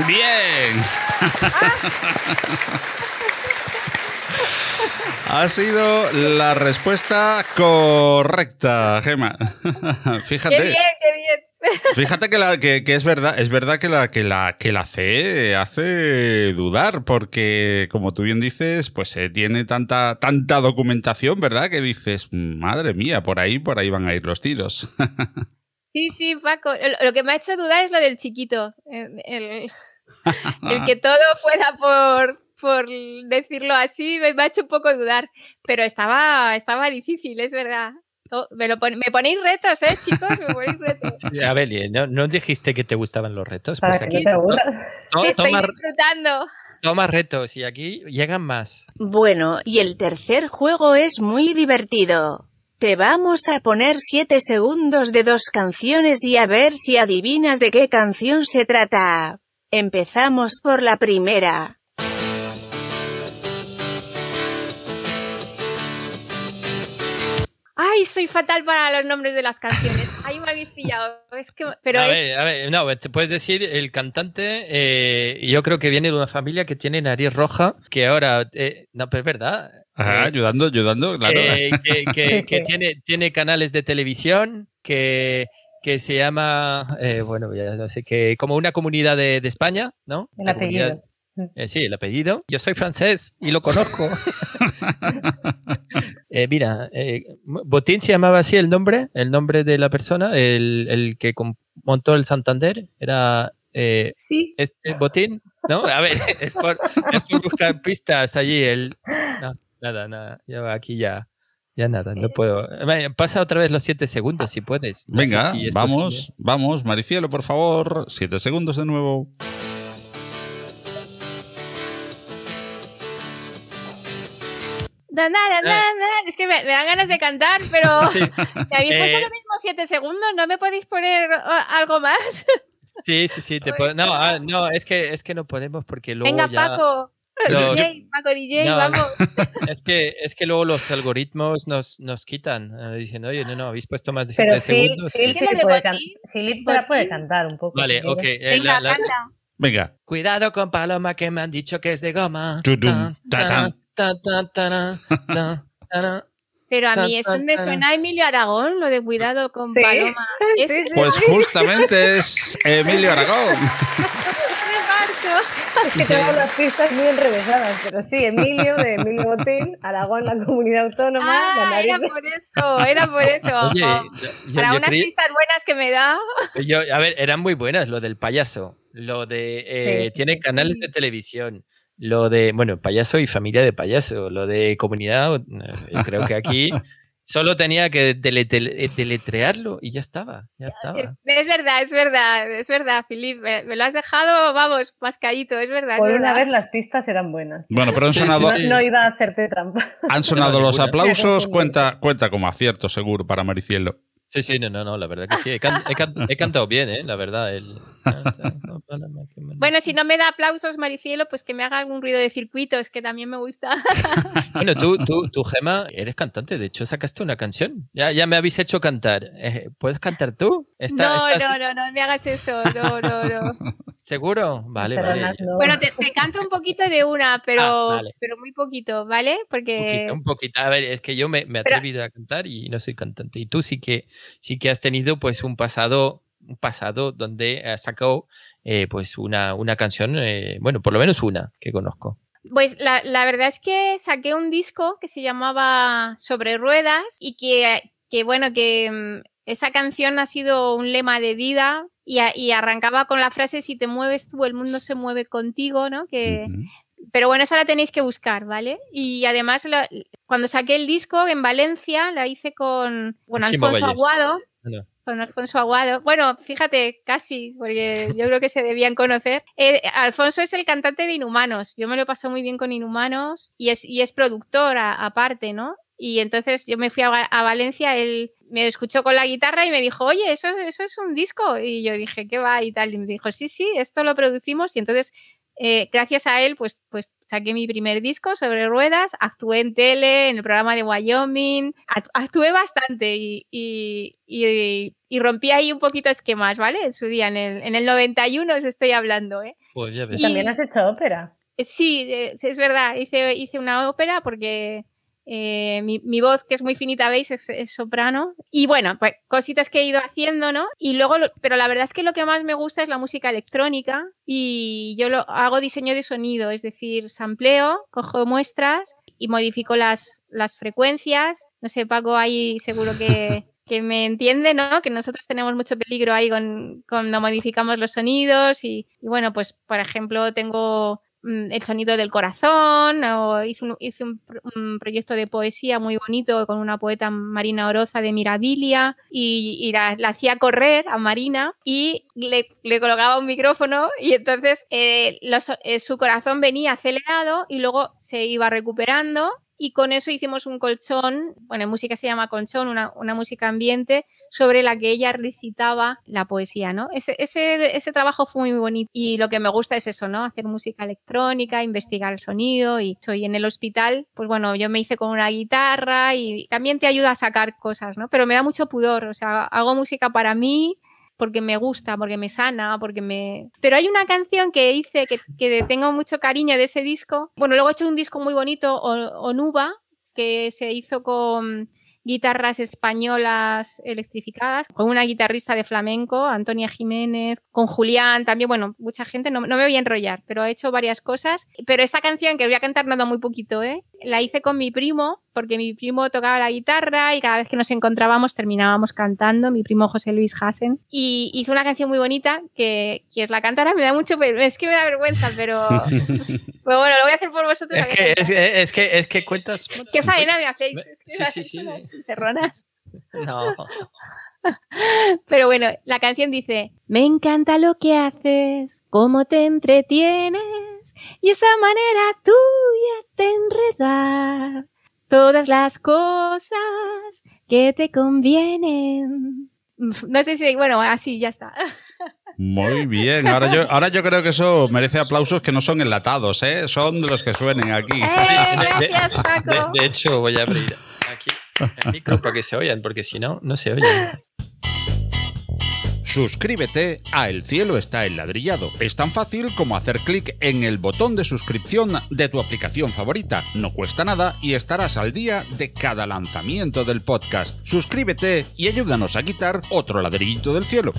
Bien. Ha sido la respuesta correcta, Gema. Qué Fíjate. bien, qué bien. Fíjate que, la, que, que es verdad, es verdad que la, que la, que la C hace dudar, porque como tú bien dices, pues eh, tiene tanta, tanta documentación, ¿verdad? Que dices, madre mía, por ahí, por ahí van a ir los tiros. <laughs> Sí, sí, Paco. Lo- que me ha hecho dudar es lo del chiquito. El, el- el que <laughs> todo fuera por, por decirlo así me, me ha hecho un poco dudar. Pero estaba, estaba difícil, es verdad. Oh, me, lo pon- me ponéis retos, ¿eh, chicos? Me ponéis <laughs> retos. A ver, Lie, ¿no, no dijiste que te gustaban los retos? Pues aquí no te aburras. to- <laughs> que estoy toma, disfrutando. toma retos y aquí llegan más. Bueno, y el tercer juego es muy divertido. Te vamos a poner 7 segundos de dos canciones y a ver si adivinas de qué canción se trata. Empezamos por la primera. Ay, soy fatal para los nombres de las canciones. Ahí me habéis pillado. Es que, pero a es. ver, a ver, no, te puedes decir, el cantante, eh, yo creo que viene de una familia que tiene nariz roja, que ahora, eh, no, pero es verdad. Ajá, eh, ayudando, ayudando, claro. eh, que, <laughs> que- Sí, que sí. tiene, tiene canales de televisión, que, que se llama, eh, bueno, ya no sé, que como una comunidad de, de España, ¿no? El La apellido. eh, sí, el apellido. Yo soy francés y lo conozco. <laughs> <laughs> Eh, mira, eh, Botín se llamaba así el nombre, el nombre de la persona, el, el que montó el Santander, era eh, Sí. este Botín, ¿no? A ver, <laughs> es por, es por buscar pistas allí. El, no, nada, nada, yo aquí ya, ya nada, no puedo. Vaya, Pasa otra vez los siete segundos si puedes. No Venga, si vamos, posible. vamos, Maricielo, por favor. Siete segundos de nuevo. Da, da, da, da. Es que me, me dan ganas de cantar, pero <laughs> Sí. me habéis puesto Eh, lo mismo siete segundos. ¿No me podéis poner algo más? Sí, sí, sí, te puedo- No, ah, no, es que, es que no podemos porque luego Venga, ya... Paco. los- <laughs> DJ, Paco DJ, No, vamos. <laughs> Es que, es que luego los algoritmos nos, nos quitan. eh, dicen, oye, no, no, habéis puesto más de Pero 7 Phil, segundos. Phil sí ¿Quién que es de puede, can- puede cantar un poco. Vale, si ok. eh, Venga, la-. Venga. Cuidado con Paloma que me han dicho que es de goma. Tudum, tatán. tan, Pero a mí eso me suena a Emilio Aragón, lo de cuidado con Sí. Paloma. Es <laughs> Sí, sí. Pues justamente es Emilio Aragón. <laughs> que tengo las pistas muy enrevesadas, pero sí, Emilio, de Emilio Botín, Aragón, la comunidad autónoma, la Ah, era nariz. por eso, era por eso. Oye, Oh, yo- Para yo unas creí- pistas buenas que me da. yo- a ver, eran muy buenas lo del payaso, lo de eh, Sí, sí, tiene sí, canales sí. de televisión, lo de, bueno, payaso y familia de payaso, lo de comunidad, eh, creo que aquí <laughs> solo tenía que delete- eh, deletrearlo y ya estaba, ya estaba. Es, es verdad, es verdad, es verdad, Filip. Me, me lo has dejado, vamos, mascadito, es verdad. es Por una verdad. vez las pistas eran buenas. Bueno, pero han Sí, sonado, sí, sí. No iba a hacerte trampa. han sonado No, los aplausos. Cuenta, cuenta como acierto, seguro, para Maricielo. Sí, sí, no, no, no, la verdad que sí. He, can- he can- he cantado bien, ¿eh? La verdad. el- Bueno, si no me da aplausos, Maricielo, pues que me haga algún ruido de circuitos, que también me gusta. Bueno, tú, tú, tú, Gema, eres cantante. De hecho, sacaste una canción. Ya, ya me habéis hecho cantar. Eh, ¿Puedes cantar tú? No, no, no, no me hagas eso. No, no, no. ¿Seguro? Vale, vale. No. Bueno, te, te canto un poquito de una, <laughs> pero, Ah, vale. pero muy poquito, ¿vale? Un Porque poquito, un poquito. A ver, es que yo me, me he Pero- atrevido a cantar y no soy cantante. Y tú sí que, sí que has tenido pues un pasado, un pasado donde has sacado eh, pues una, una canción, eh, bueno, por lo menos una que conozco. Pues la, la verdad es que saqué un disco que se llamaba Sobre Ruedas y que, que bueno, que mm, esa canción ha sido un lema de vida y, a- y arrancaba con la frase si te mueves tú, el mundo se mueve contigo, ¿no? Que, pero bueno, esa la tenéis que buscar, ¿vale? Y además, cuando saqué el disco en Valencia, la hice con, Alfonso. Aguado. No. Con Alfonso Aguado. Bueno, fíjate, casi, porque yo creo que se debían conocer. Eh, Alfonso es el cantante de Inhumanos. Yo me lo he pasado muy bien con Inhumanos y es, y es productor aparte, ¿no? Y entonces yo me fui a, a Valencia, él me escuchó con la guitarra y me dijo, oye, eso, eso es un disco. Y yo dije, ¿qué va? Y tal. Y me dijo, sí, sí, esto lo producimos. Y entonces eh, gracias a él, pues, pues saqué mi primer disco sobre ruedas, actué en tele, en el programa de Wyoming, act- actué bastante y, y, y- y rompí ahí un poquito esquemas, ¿vale? En su día, en el, en el 91 os estoy hablando, ¿eh? Pues ya ves. Y también has hecho ópera. Sí, eh, sí, es verdad, hice, hice una ópera porque Eh, mi, mi, voz, que es muy finita, veis, es, es, soprano. Y bueno, pues cositas que he ido haciendo, ¿no? Y luego, pero la verdad es que lo que más me gusta es la música electrónica y yo lo hago diseño de sonido, es decir, sampleo, cojo muestras y modifico las, las frecuencias. No sé, Paco, ahí seguro que, <laughs> que me entiende, ¿no? Que nosotros tenemos mucho peligro ahí con, cuando modificamos los sonidos y, y bueno, pues por ejemplo tengo el sonido del corazón, o hice, un, proyecto de poesía muy bonito con una poeta Marina Oroza de Mirabilia y, la, hacía correr a Marina y le, le colocaba un micrófono y entonces eh, eh, su corazón venía acelerado y luego se iba recuperando y con eso hicimos un colchón, bueno, en música se llama colchón, una, una, música ambiente sobre la que ella recitaba la poesía, ¿no? Ese, ese, ese trabajo fue muy bonito y lo que me gusta es eso, ¿no? Hacer música electrónica, investigar el sonido y soy en el hospital, pues bueno, yo me hice con una guitarra y también te ayuda a sacar cosas, ¿no? Pero me da mucho pudor, o sea, hago música para mí, porque me gusta, porque me sana, porque me... Pero hay una canción que hice que, que tengo mucho cariño de ese disco. Bueno, luego he hecho un disco muy bonito, Onuba, que se hizo con guitarras españolas electrificadas, con una guitarrista de flamenco, Antonia Jiménez, con Julián, también, bueno, mucha gente, no, no, me voy a enrollar, pero he hecho varias cosas. Pero esta canción, que voy a cantar nada muy poquito, ¿eh? La hice con mi primo, porque mi primo tocaba la guitarra y cada vez que nos encontrábamos terminábamos cantando, mi primo José Luis Hassen. Y hizo una canción muy bonita que, que es la cantará, me da mucho, es que me da vergüenza, pero, <laughs> pero bueno, lo voy a hacer por vosotros. Es que, es, es, que, es que cuentas... <laughs> ¿Qué faena me hacéis? Es que sí, sí, sí. Cerronas. No. <laughs> Pero bueno, la canción dice, me encanta lo que haces, cómo te entretienes y esa manera tuya de enredar todas las cosas que te convienen. No sé si, bueno, así ya está. Muy bien, ahora yo, ahora yo creo que eso merece aplausos que no son enlatados, ¿eh? son de los que suenen aquí. ¡Eh, gracias, Paco. De, de hecho, voy a abrir aquí el micro para que se oyan, porque si no, no se oyen. Suscríbete a El cielo está enladrillado. Es tan fácil como hacer clic en el botón de suscripción de tu aplicación favorita. No cuesta nada y estarás al día de cada lanzamiento del podcast. Suscríbete y ayúdanos a quitar otro ladrillito del cielo.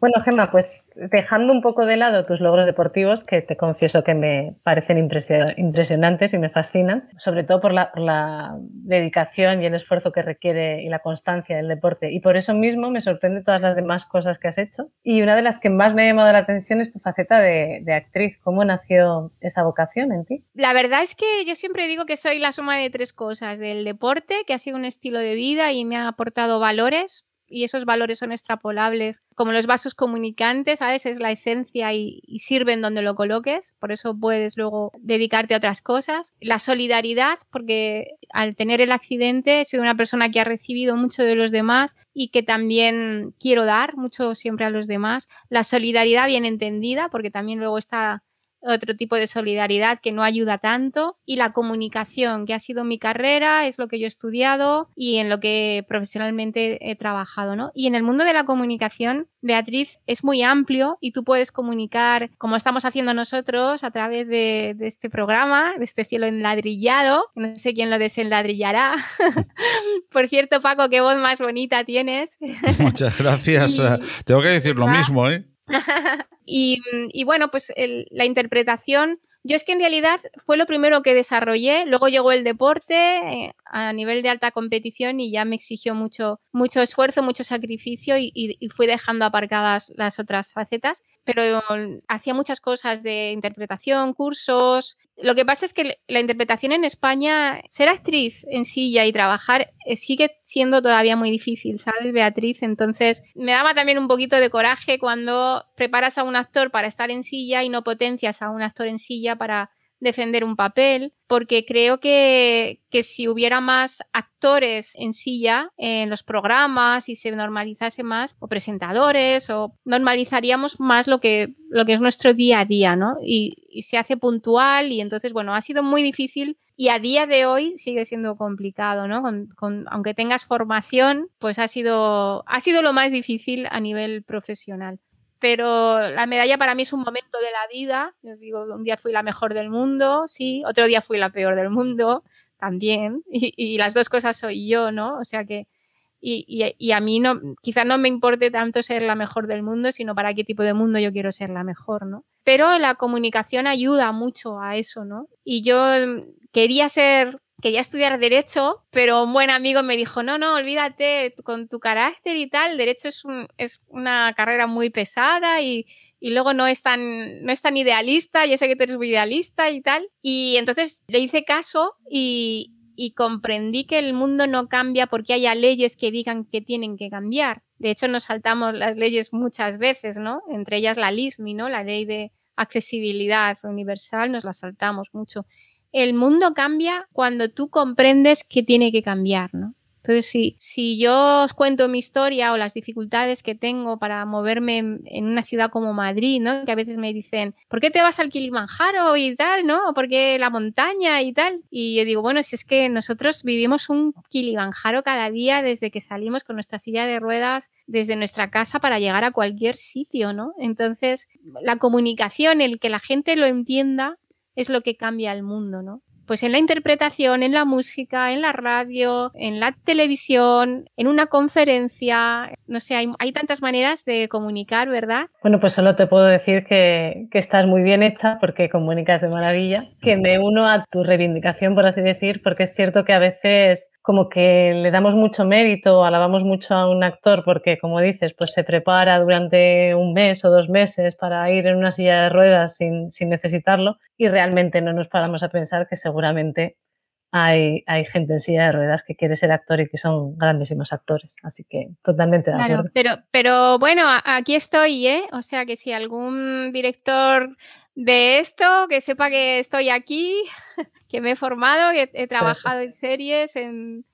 Bueno, Gemma, pues dejando un poco de lado tus logros deportivos, que te confieso que me parecen impresionantes y me fascinan, sobre todo por la, dedicación y el esfuerzo que requiere y la constancia del deporte. Y por eso mismo me sorprende todas las demás cosas que has hecho. Y una de las que más me ha llamado la atención es tu faceta de, de actriz. ¿Cómo nació esa vocación en ti? La verdad es que yo siempre digo que soy la suma de tres cosas. Del deporte, que ha sido un estilo de vida y me ha aportado valores y esos valores son extrapolables, como los vasos comunicantes, ¿sabes? Es la esencia y, y, sirven donde lo coloques, por eso puedes luego dedicarte a otras cosas. La solidaridad, porque al tener el accidente he sido una persona que ha recibido mucho de los demás y que también quiero dar mucho siempre a los demás. La solidaridad bien entendida, porque también luego está otro tipo de solidaridad que no ayuda tanto y la comunicación, que ha sido mi carrera, es lo que yo he estudiado y en lo que profesionalmente he trabajado, ¿no? Y en el mundo de la comunicación, Beatriz, es muy amplio y tú puedes comunicar como estamos haciendo nosotros a través de, de este programa, de este cielo enladrillado, no sé quién lo desenladrillará. <laughs> Por cierto, Paco, qué voz más bonita tienes. Muchas gracias. <laughs> Tengo que decir lo mismo, ¿eh? <laughs> y, bueno, pues la interpretación, yo es que en realidad fue lo primero que desarrollé, luego llegó el deporte eh, a nivel de alta competición y ya me exigió mucho, mucho esfuerzo, mucho sacrificio y, y fui dejando aparcadas las otras facetas, pero hacía muchas cosas de interpretación, cursos. Lo que pasa es que la interpretación en España, ser actriz en silla y trabajar eh, sigue siendo todavía muy difícil, ¿sabes, Beatriz? Entonces me daba también un poquito de coraje cuando preparas a un actor para estar en silla y no potencias a un actor en silla para defender un papel, porque creo que, que, si hubiera más actores en silla en los programas y se normalizase más, o presentadores, o normalizaríamos más lo que, lo que es nuestro día a día, ¿no? Y, se hace puntual y entonces, bueno, ha sido muy difícil y a día de hoy sigue siendo complicado, ¿no? Con, con, aunque tengas formación, pues ha sido, ha sido lo más difícil a nivel profesional. Pero la medalla para mí es un momento de la vida. Yo digo, un día fui la mejor del mundo, sí, otro día fui la peor del mundo, también, <laughs> y, las dos cosas soy yo, ¿no? O sea que, y, y, a mí no, quizás no me importe tanto ser la mejor del mundo, sino para qué tipo de mundo yo quiero ser la mejor, ¿no? Pero la comunicación ayuda mucho a eso, ¿no? Y yo quería ser quería estudiar derecho, pero un buen amigo me dijo, no, no, olvídate, con tu carácter y tal, derecho es, es una carrera muy pesada y, y, luego no es, tan, no es tan idealista, yo sé que tú eres muy idealista y tal. Y entonces le hice caso y, y comprendí que el mundo no cambia porque haya leyes que digan que tienen que cambiar. De hecho, nos saltamos las leyes muchas veces, ¿no? Entre ellas la LISMI, ¿no? La ley de accesibilidad universal, nos la saltamos mucho el mundo cambia cuando tú comprendes que tiene que cambiar, ¿no? Entonces, si, si yo os cuento mi historia o las dificultades que tengo para moverme en, una ciudad como Madrid, ¿no? Que a veces me dicen, ¿por qué te vas al Kilimanjaro y tal, ¿no? ¿O por qué la montaña y tal? Y yo digo, bueno, si es que nosotros vivimos un Kilimanjaro cada día desde que salimos con nuestra silla de ruedas desde nuestra casa para llegar a cualquier sitio, ¿no? Entonces, la comunicación, el que la gente lo entienda, es lo que cambia el mundo, ¿no? Pues en la interpretación, en la música, en la radio, en la televisión, en una conferencia, no sé, hay, tantas maneras de comunicar, ¿verdad? Bueno, pues solo te puedo decir que, que, estás muy bien hecha porque comunicas de maravilla, que me uno a tu reivindicación, por así decir, porque es cierto que a veces como que le damos mucho mérito, alabamos mucho a un actor porque, como dices, pues se prepara durante un mes o dos meses para ir en una silla de ruedas sin, sin necesitarlo y realmente no nos paramos a pensar que seguramente hay, hay, gente en silla de ruedas que quiere ser actor y que son grandísimos actores. Así que totalmente de claro, Pero, pero bueno, aquí estoy, ¿eh? O sea que si algún director de esto, que sepa que estoy aquí, <laughs> que me he formado, que he trabajado en series, en,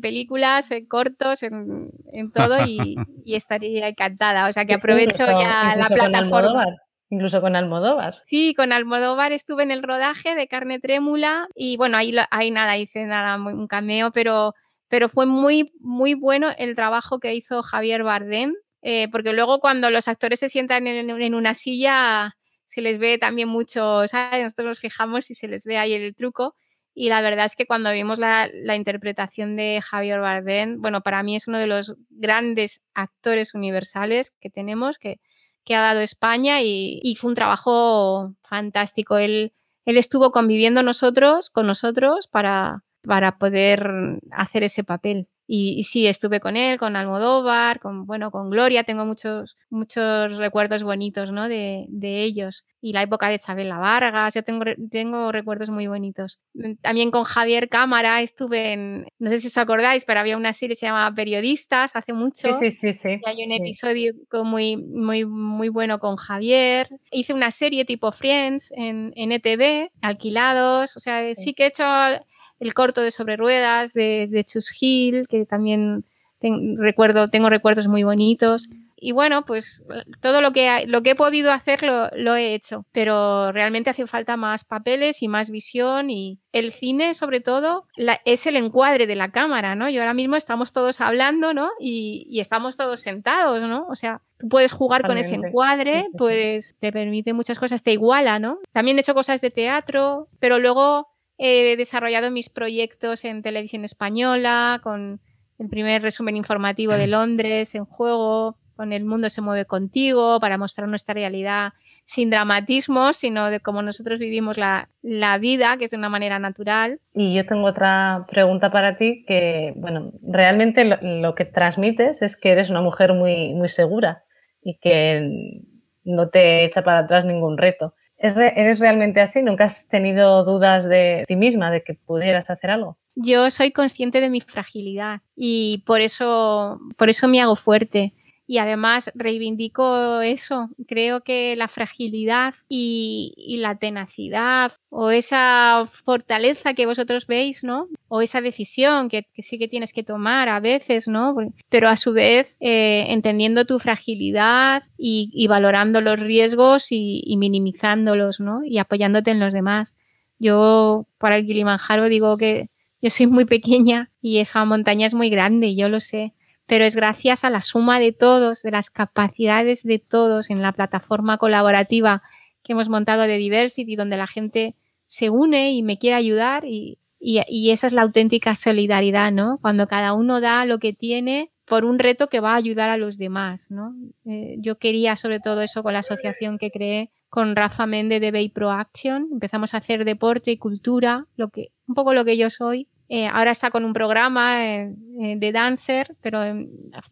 películas, en cortos, en, todo <laughs> y, estaría encantada. O sea que aprovecho ya la plataforma. Incluso con Almodóvar. Sí, con Almodóvar estuve en el rodaje de Carne Trémula y bueno, ahí, ahí nada, hice nada, un cameo, pero, pero fue muy, muy bueno el trabajo que hizo Javier Bardem, eh, porque luego cuando los actores se sientan en una silla se les ve también mucho, ¿sabes? Nosotros nos fijamos y se les ve ahí el truco. Y la verdad es que cuando vimos la, interpretación de Javier Bardem, bueno, para mí es uno de los grandes actores universales que tenemos, que, que ha dado España y, fue un trabajo fantástico. Él, él estuvo conviviendo nosotros, con nosotros para, para poder hacer ese papel. Y, sí, estuve con él, con Almodóvar, con, bueno, con Gloria, tengo muchos, muchos recuerdos bonitos, ¿no? De, de ellos. Y la época de Chabela Vargas, yo tengo, tengo recuerdos muy bonitos. También con Javier Cámara estuve en, no sé si os acordáis, pero había una serie que se llama Periodistas hace mucho. Sí, sí, sí. Y hay un episodio muy, muy, muy bueno con Javier. Hice una serie tipo Friends en, en ETV, alquilados, o sea, sí que he hecho el corto de Sobre Ruedas de, de Chus Hill, que también recuerdo, tengo recuerdos muy bonitos. Y bueno, pues todo lo que, lo que he podido hacer lo, he hecho, pero realmente hace falta más papeles y más visión y el cine sobre todo es el encuadre de la cámara, ¿no? Y ahora mismo estamos todos hablando, ¿no? Y, estamos todos sentados, ¿no? O sea, tú puedes jugar con ese encuadre, pues te permite muchas cosas, te iguala, ¿no? También he hecho cosas de teatro, pero luego He desarrollado mis proyectos en televisión española, con el primer resumen informativo de Londres en juego, con El mundo se mueve contigo, para mostrar nuestra realidad sin dramatismo, sino de cómo nosotros vivimos la, la, vida, que es de una manera natural. Y yo tengo otra pregunta para ti, que, bueno, realmente lo, lo que transmites es que eres una mujer muy, muy segura y que no te echa para atrás ningún reto. ¿Eres realmente así? ¿Nunca has tenido dudas de ti misma, de que pudieras hacer algo? Yo soy consciente de mi fragilidad y por eso, por eso me hago fuerte y además reivindico eso. Creo que la fragilidad y, la tenacidad o esa fortaleza que vosotros veis, ¿no? O esa decisión que, sí que tienes que tomar a veces, ¿no? Pero a su vez eh, entendiendo tu fragilidad y, valorando los riesgos y, y minimizándolos, ¿no? Y apoyándote en los demás. Yo para el Kilimanjaro digo que yo soy muy pequeña y esa montaña es muy grande, yo lo sé pero es gracias a la suma de todos, de las capacidades de todos en la plataforma colaborativa que hemos montado de Diversity, donde la gente se une y me quiere ayudar y, esa es la auténtica solidaridad, ¿no? Cuando cada uno da lo que tiene por un reto que va a ayudar a los demás, ¿no? Eh, yo quería sobre todo eso con la asociación que creé con Rafa Méndez de Bay Pro Action. Empezamos a hacer deporte y cultura, lo que, un poco lo que yo soy. Eh, ahora está con un programa eh, de dancer, pero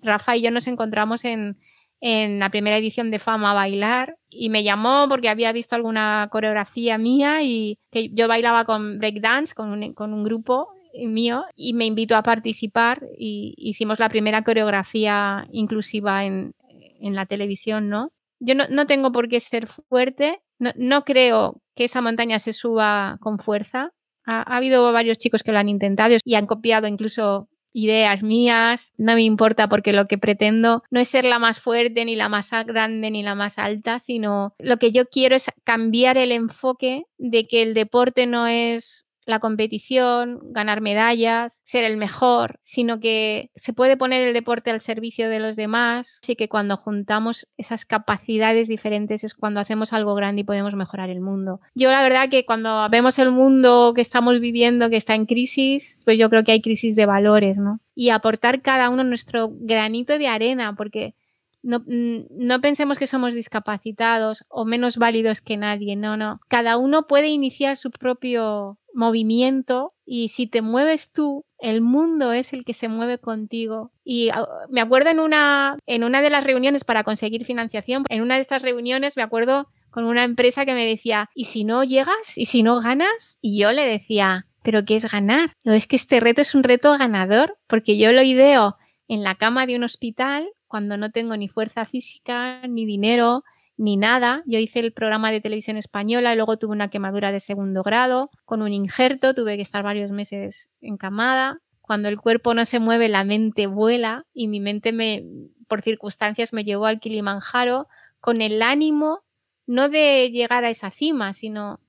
Rafa y yo nos encontramos en, en la primera edición de Fama a bailar y me llamó porque había visto alguna coreografía mía y que yo bailaba con breakdance, con un, con un grupo mío y me invitó a participar y hicimos la primera coreografía inclusiva en, en la televisión, ¿no? Yo no, no, tengo por qué ser fuerte, no, no, creo que esa montaña se suba con fuerza. Ha, ha habido varios chicos que lo han intentado y han copiado incluso ideas mías, no me importa porque lo que pretendo no es ser la más fuerte, ni la más grande, ni la más alta, sino lo que yo quiero es cambiar el enfoque de que el deporte no es la competición, ganar medallas, ser el mejor, sino que se puede poner el deporte al servicio de los demás. Así que cuando juntamos esas capacidades diferentes es cuando hacemos algo grande y podemos mejorar el mundo. Yo la verdad que cuando vemos el mundo que estamos viviendo, que está en crisis, pues yo creo que hay crisis de valores, ¿no? Y aportar cada uno nuestro granito de arena, porque no, no, pensemos que somos discapacitados o menos válidos que nadie, no, no. Cada uno puede iniciar su propio movimiento y si te mueves tú, el mundo es el que se mueve contigo. Y ah, me acuerdo en una, en una de las reuniones para conseguir financiación, en una de estas reuniones me acuerdo con una empresa que me decía, ¿y si no llegas? ¿Y si no ganas? Y yo le decía, ¿pero qué es ganar? No, es que este reto es un reto ganador, porque yo lo ideo en la cama de un hospital cuando no tengo ni fuerza física, ni dinero, ni nada. Yo hice el programa de televisión española y luego tuve una quemadura de segundo grado con un injerto, tuve que estar varios meses encamada. Cuando el cuerpo no se mueve, la mente vuela y mi mente me, por circunstancias me llevó al Kilimanjaro con el ánimo no de llegar a esa cima, sino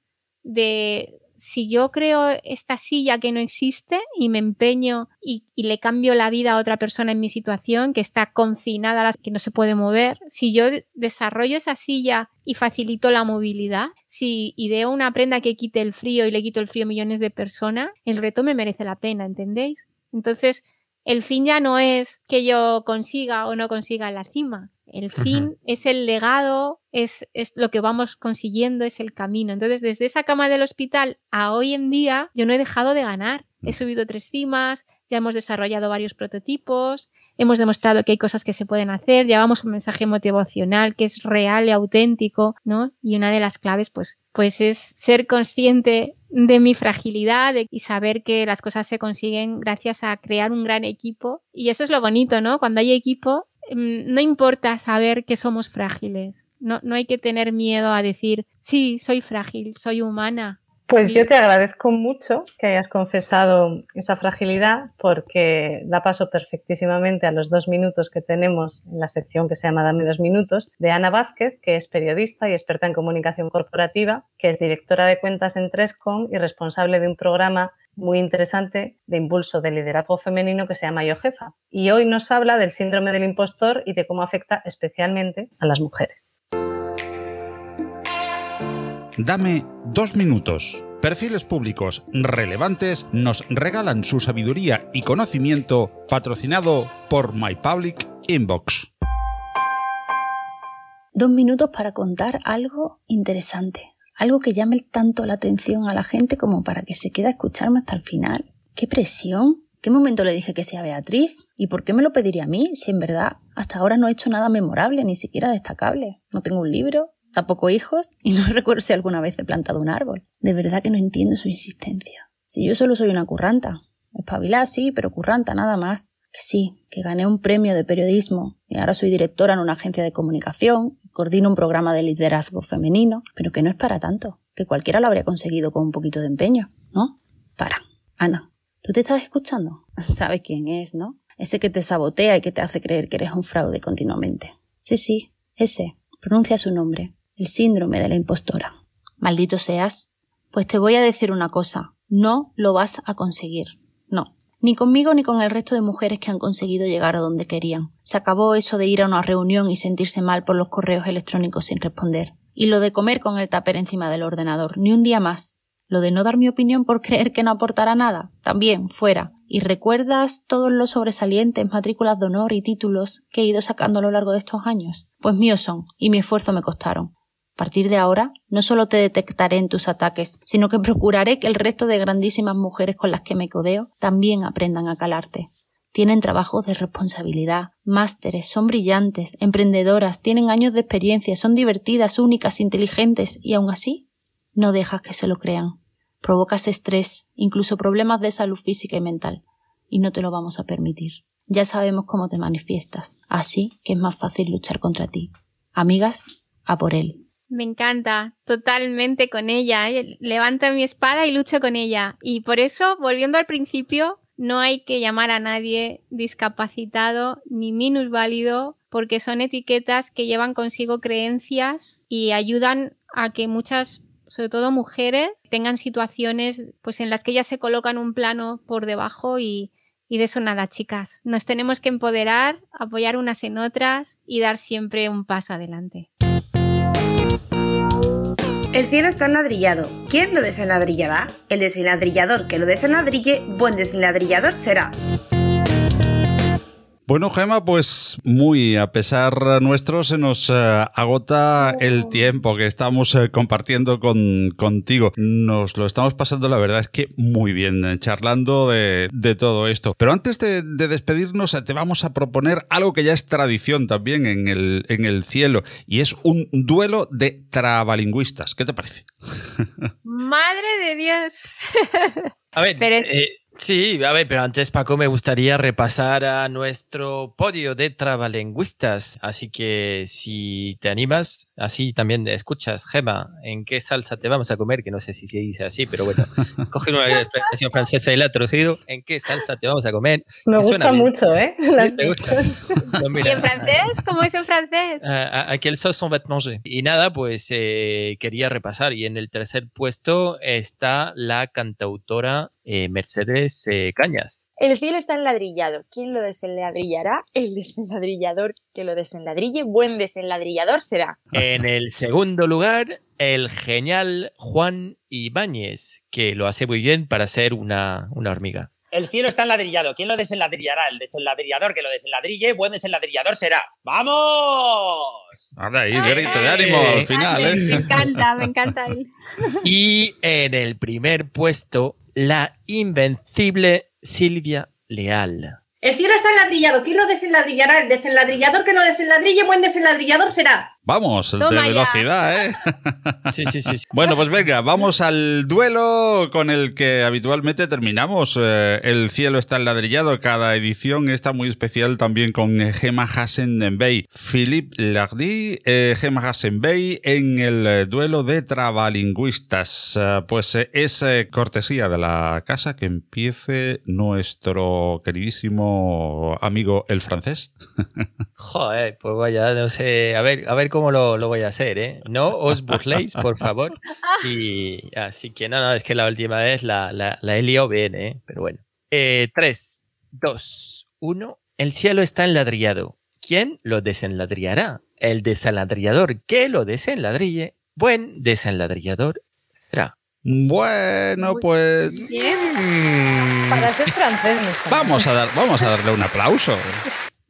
de si yo creo esta silla que no existe y me empeño y, le cambio la vida a otra persona en mi situación que está confinada, que no se puede mover, si yo desarrollo esa silla y facilito la movilidad, si ideo una prenda que quite el frío y le quito el frío a millones de personas, el reto me merece la pena, ¿entendéis? Entonces, el fin ya no es que yo consiga o no consiga la cima, el fin es el legado, es, es, lo que vamos consiguiendo, es el camino. Entonces, desde esa cama del hospital a hoy en día, yo no he dejado de ganar. He mm. subido tres cimas, ya hemos desarrollado varios prototipos, hemos demostrado que hay cosas que se pueden hacer, llevamos un mensaje motivacional que es real y auténtico, ¿no? Y una de las claves, pues, pues es ser consciente de mi fragilidad y saber que las cosas se consiguen gracias a crear un gran equipo. Y eso es lo bonito, ¿no? Cuando hay equipo, no importa saber que somos frágiles. No, no hay que tener miedo a decir, sí, soy frágil, soy humana. Pues yo te agradezco mucho que hayas confesado esa fragilidad porque da paso perfectísimamente a los dos minutos que tenemos en la sección que se llama Dame dos minutos de Ana Vázquez, que es periodista y experta en comunicación corporativa, que es directora de cuentas en Trescom y responsable de un programa muy interesante de impulso de liderazgo femenino que se llama Yo Jefa. Y hoy nos habla del síndrome del impostor y de cómo afecta especialmente a las mujeres. Dame dos minutos. Perfiles públicos relevantes nos regalan su sabiduría y conocimiento patrocinado por My Public Inbox. Dos minutos para contar algo interesante algo que llame tanto la atención a la gente como para que se quede a escucharme hasta el final. ¡Qué presión! ¿Qué momento le dije que sea Beatriz? ¿Y por qué me lo pediría a mí si en verdad hasta ahora no he hecho nada memorable, ni siquiera destacable? No tengo un libro, tampoco hijos y no <laughs> recuerdo si alguna vez he plantado un árbol. De verdad que no entiendo su insistencia. Si yo solo soy una curranta. Espabilada sí, pero curranta nada más. Que sí, que gané un premio de periodismo y ahora soy directora en una agencia de comunicación, coordino un programa de liderazgo femenino, pero que no es para tanto, que cualquiera lo habría conseguido con un poquito de empeño, ¿no? Para. Ana, ¿tú te estás escuchando? <laughs> Sabes quién es, ¿no? Ese que te sabotea y que te hace creer que eres un fraude continuamente. Sí, sí, ese. Pronuncia su nombre. El síndrome de la impostora. Maldito seas. Pues te voy a decir una cosa. No lo vas a conseguir. No. Ni conmigo ni con el resto de mujeres que han conseguido llegar a donde querían. Se acabó eso de ir a una reunión y sentirse mal por los correos electrónicos sin responder. Y lo de comer con el tupper encima del ordenador, ni un día más. Lo de no dar mi opinión por <laughs> creer que no aportará nada, también, fuera. ¿Y recuerdas todos los sobresalientes, matrículas de honor y títulos que he ido sacando a lo largo de estos años? Pues míos son, y mi esfuerzo me costaron. A partir de ahora, no solo te detectaré en tus ataques, sino que procuraré que el resto de grandísimas mujeres con las que me codeo también aprendan a calarte. Tienen trabajos de responsabilidad, másteres, son brillantes, emprendedoras, tienen años de experiencia, son divertidas, únicas, inteligentes, y aún así, no dejas que se lo crean. Provocas estrés, incluso problemas de salud física y mental, y no te lo vamos a permitir. Ya sabemos cómo te manifiestas, así que es más fácil luchar contra ti. Amigas, a por él. Me encanta, totalmente con ella. ¿eh? Levanto mi espada y lucho con ella. Y por eso, volviendo al principio, no hay que llamar a nadie discapacitado ni minusválido porque son etiquetas que llevan consigo creencias y ayudan a que muchas sobre todo mujeres tengan situaciones pues en las que ellas se colocan un plano por debajo y, y de eso nada, chicas. Nos tenemos que empoderar, apoyar unas en otras y dar siempre un paso adelante. El cielo está enladrillado. ¿Quién lo desenladrillará? El desenladrillador que lo desenladrille, buen desenladrillador será. Bueno, Gema, pues muy a pesar nuestro se nos eh, agota el tiempo que estamos eh, compartiendo con, contigo. Nos lo estamos pasando, la verdad es que muy bien, eh, charlando de, de todo esto. Pero antes de, de, despedirnos, te vamos a proponer algo que ya es tradición también en el, en el cielo, y es un duelo de trabalingüistas. ¿Qué te parece? <laughs> Madre de Dios. A ver, Pero es... eh, Sí, a ver, pero antes, Paco, me gustaría repasar a nuestro podio de trabalingüistas. Así que si te animas, así también escuchas, Gema, ¿en qué salsa te vamos a comer? Que no sé si se dice así, pero bueno, <laughs> coge una expresión francesa y la ha traducido. ¿En qué salsa te vamos a comer? Me gusta mucho, ¿eh? <laughs> ¿Te gusta? No, mira, ¿Y en francés? ¿Cómo es en francés? ¿A, a quel sauce on va te manger? Y nada, pues eh, quería repasar. Y en el tercer puesto está la cantautora eh, Mercedes eh, Cañas. El cielo está enladrillado. ¿Quién lo desenladrillará? El desenladrillador que lo desenladrille. Buen desenladrillador será. En el segundo lugar, el genial Juan Ibáñez, que lo hace muy bien para ser una, una hormiga. El cielo está enladrillado. ¿Quién lo desenladrillará? El desenladrillador que lo desenladrille, buen desenladrillador será. ¡Vamos! Anda ahí, grito de ánimo al final, ¿eh? Me encanta, me encanta él. <laughs> Y en el primer puesto, la invencible Silvia Leal. El cielo está enladrillado. ¿Quién lo desenladrillará? El desenladrillador que lo desenladrille, buen desenladrillador será. Vamos, de velocidad, ¿eh? <laughs> Sí, sí, sí, sí. Bueno, pues venga, vamos al duelo con el que habitualmente terminamos. Eh, el cielo está enladrillado. Cada edición está muy especial también con Gemma Hassenbey. Philippe Lardy, eh, Gemma Hassenbey en el duelo de trabalingüistas. Eh, pues eh, es eh, cortesía de la casa que empiece nuestro queridísimo amigo el francés. Joder, pues vaya, no sé, a ver, a ver cómo lo, lo voy a hacer, ¿eh? No os burléis, por favor. Y así que no, no, es que la última vez la, la, la he liado bien, ¿eh? Pero bueno. Eh, 3, 2, 1. El cielo está enladrillado. ¿Quién lo desenladrillará? El desenladrillador que lo desenladrille. Buen desenladrillador será. Bueno, pues. Bien. Para ser francés, está. Vamos a, dar, vamos a darle un aplauso.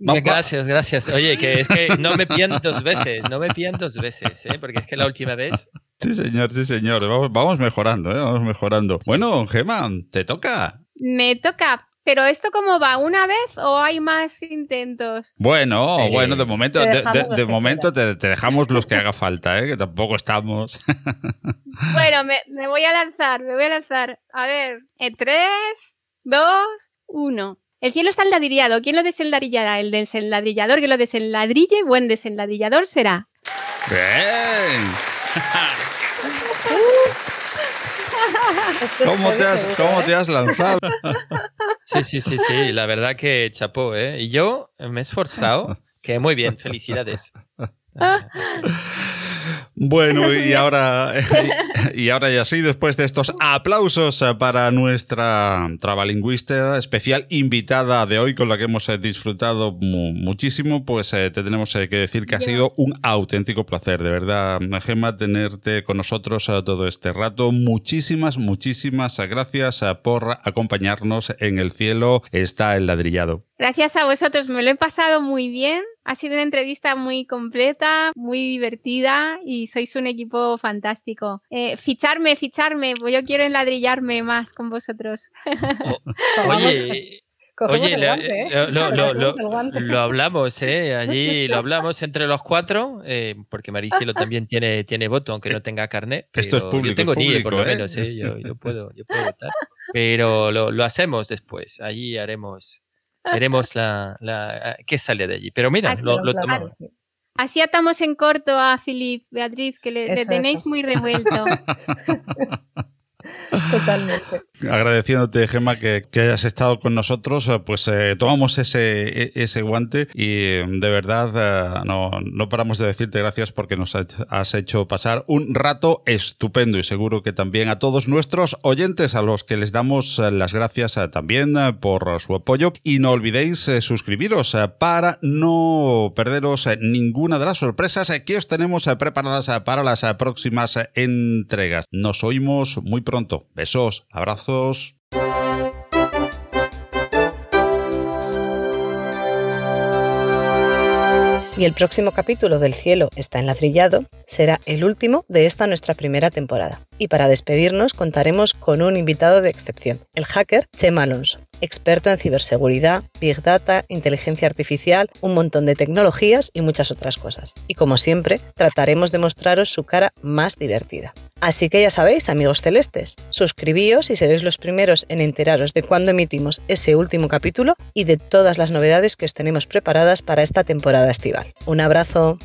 Vamos, Gracias, gracias. Oye, que es que no me pillan dos veces, no me pillan dos veces, ¿eh? porque es que la última vez. Sí, señor, sí, señor. Vamos, vamos mejorando, ¿eh? Vamos mejorando. Bueno, Gemma, te toca. Me toca. Pero esto cómo va, ¿una vez o hay más intentos? Bueno, Sí. bueno, de momento, Te de, dejamos de- los de que momento te, te dejamos los que haga falta, ¿eh? que tampoco estamos. Bueno, me, me voy a lanzar, me voy a lanzar. A ver, en 3, 2, 1. El cielo está enladrillado. ¿Quién lo desenladrillará? El desenladrillador que lo desenladrille, buen desenladrillador será. Bien. <laughs> ¿Cómo te, has, ¿Cómo te has lanzado? Sí, sí, sí, sí, la verdad que chapó, ¿eh? Y yo me he esforzado, <laughs> que muy bien, felicidades. <laughs> Bueno, y ahora, <laughs> y ahora ya sí, después de estos aplausos para nuestra trabalingüista especial invitada de hoy, con la que hemos eh, disfrutado mu- muchísimo, pues eh, te tenemos eh, que decir que ha sido un auténtico placer, de verdad, Gemma, tenerte con nosotros eh, todo este rato. Muchísimas, muchísimas gracias por acompañarnos en el cielo. Está el ladrillado. Gracias a vosotros, me lo he pasado muy bien. Ha sido una entrevista muy completa, muy divertida y sois un equipo fantástico. Eh, ficharme, ficharme, pues yo quiero enladrillarme más con vosotros. <laughs> Oye, lo, guante, ¿eh? lo- hablamos, ¿eh? Allí lo <laughs> hablamos entre los cuatro, eh, porque Maricielo <laughs> también tiene, tiene voto, aunque no tenga carnet. Esto es público, Yo tengo es NIE, por lo público, ¿eh? menos, ¿eh? Yo, yo puedo, yo puedo votar. Pero lo, lo hacemos después. Allí haremos, veremos la, la, qué sale de allí. Pero mira, Así, lo, tomamos. sí. Así atamos en corto a Filip, Beatriz, que le, tenéis eso. muy revuelto. <laughs> Totalmente. Agradeciéndote, Gemma, que, hayas estado con nosotros, eh, pues eh, tomamos ese, e- ese guante y eh, de verdad eh, no, no paramos de decirte gracias porque nos ha- has hecho pasar un rato estupendo y seguro que también a todos nuestros oyentes a los que les damos las gracias también por su apoyo y no olvidéis suscribiros para no perderos ninguna de las sorpresas que os tenemos preparadas para las próximas entregas. Nos oímos muy Besos, abrazos. Y el próximo capítulo del cielo está enladrillado será el último de esta nuestra primera temporada. Y para despedirnos contaremos con un invitado de excepción, el hacker Chema Alonso, experto en ciberseguridad, big data, inteligencia artificial, un montón de tecnologías y muchas otras cosas. Y como siempre, trataremos de mostraros su cara más divertida. Así que ya sabéis, amigos celestes, suscribíos y seréis los primeros en enteraros de cuándo emitimos ese último capítulo y de todas las novedades que os tenemos preparadas para esta temporada estival. Un abrazo.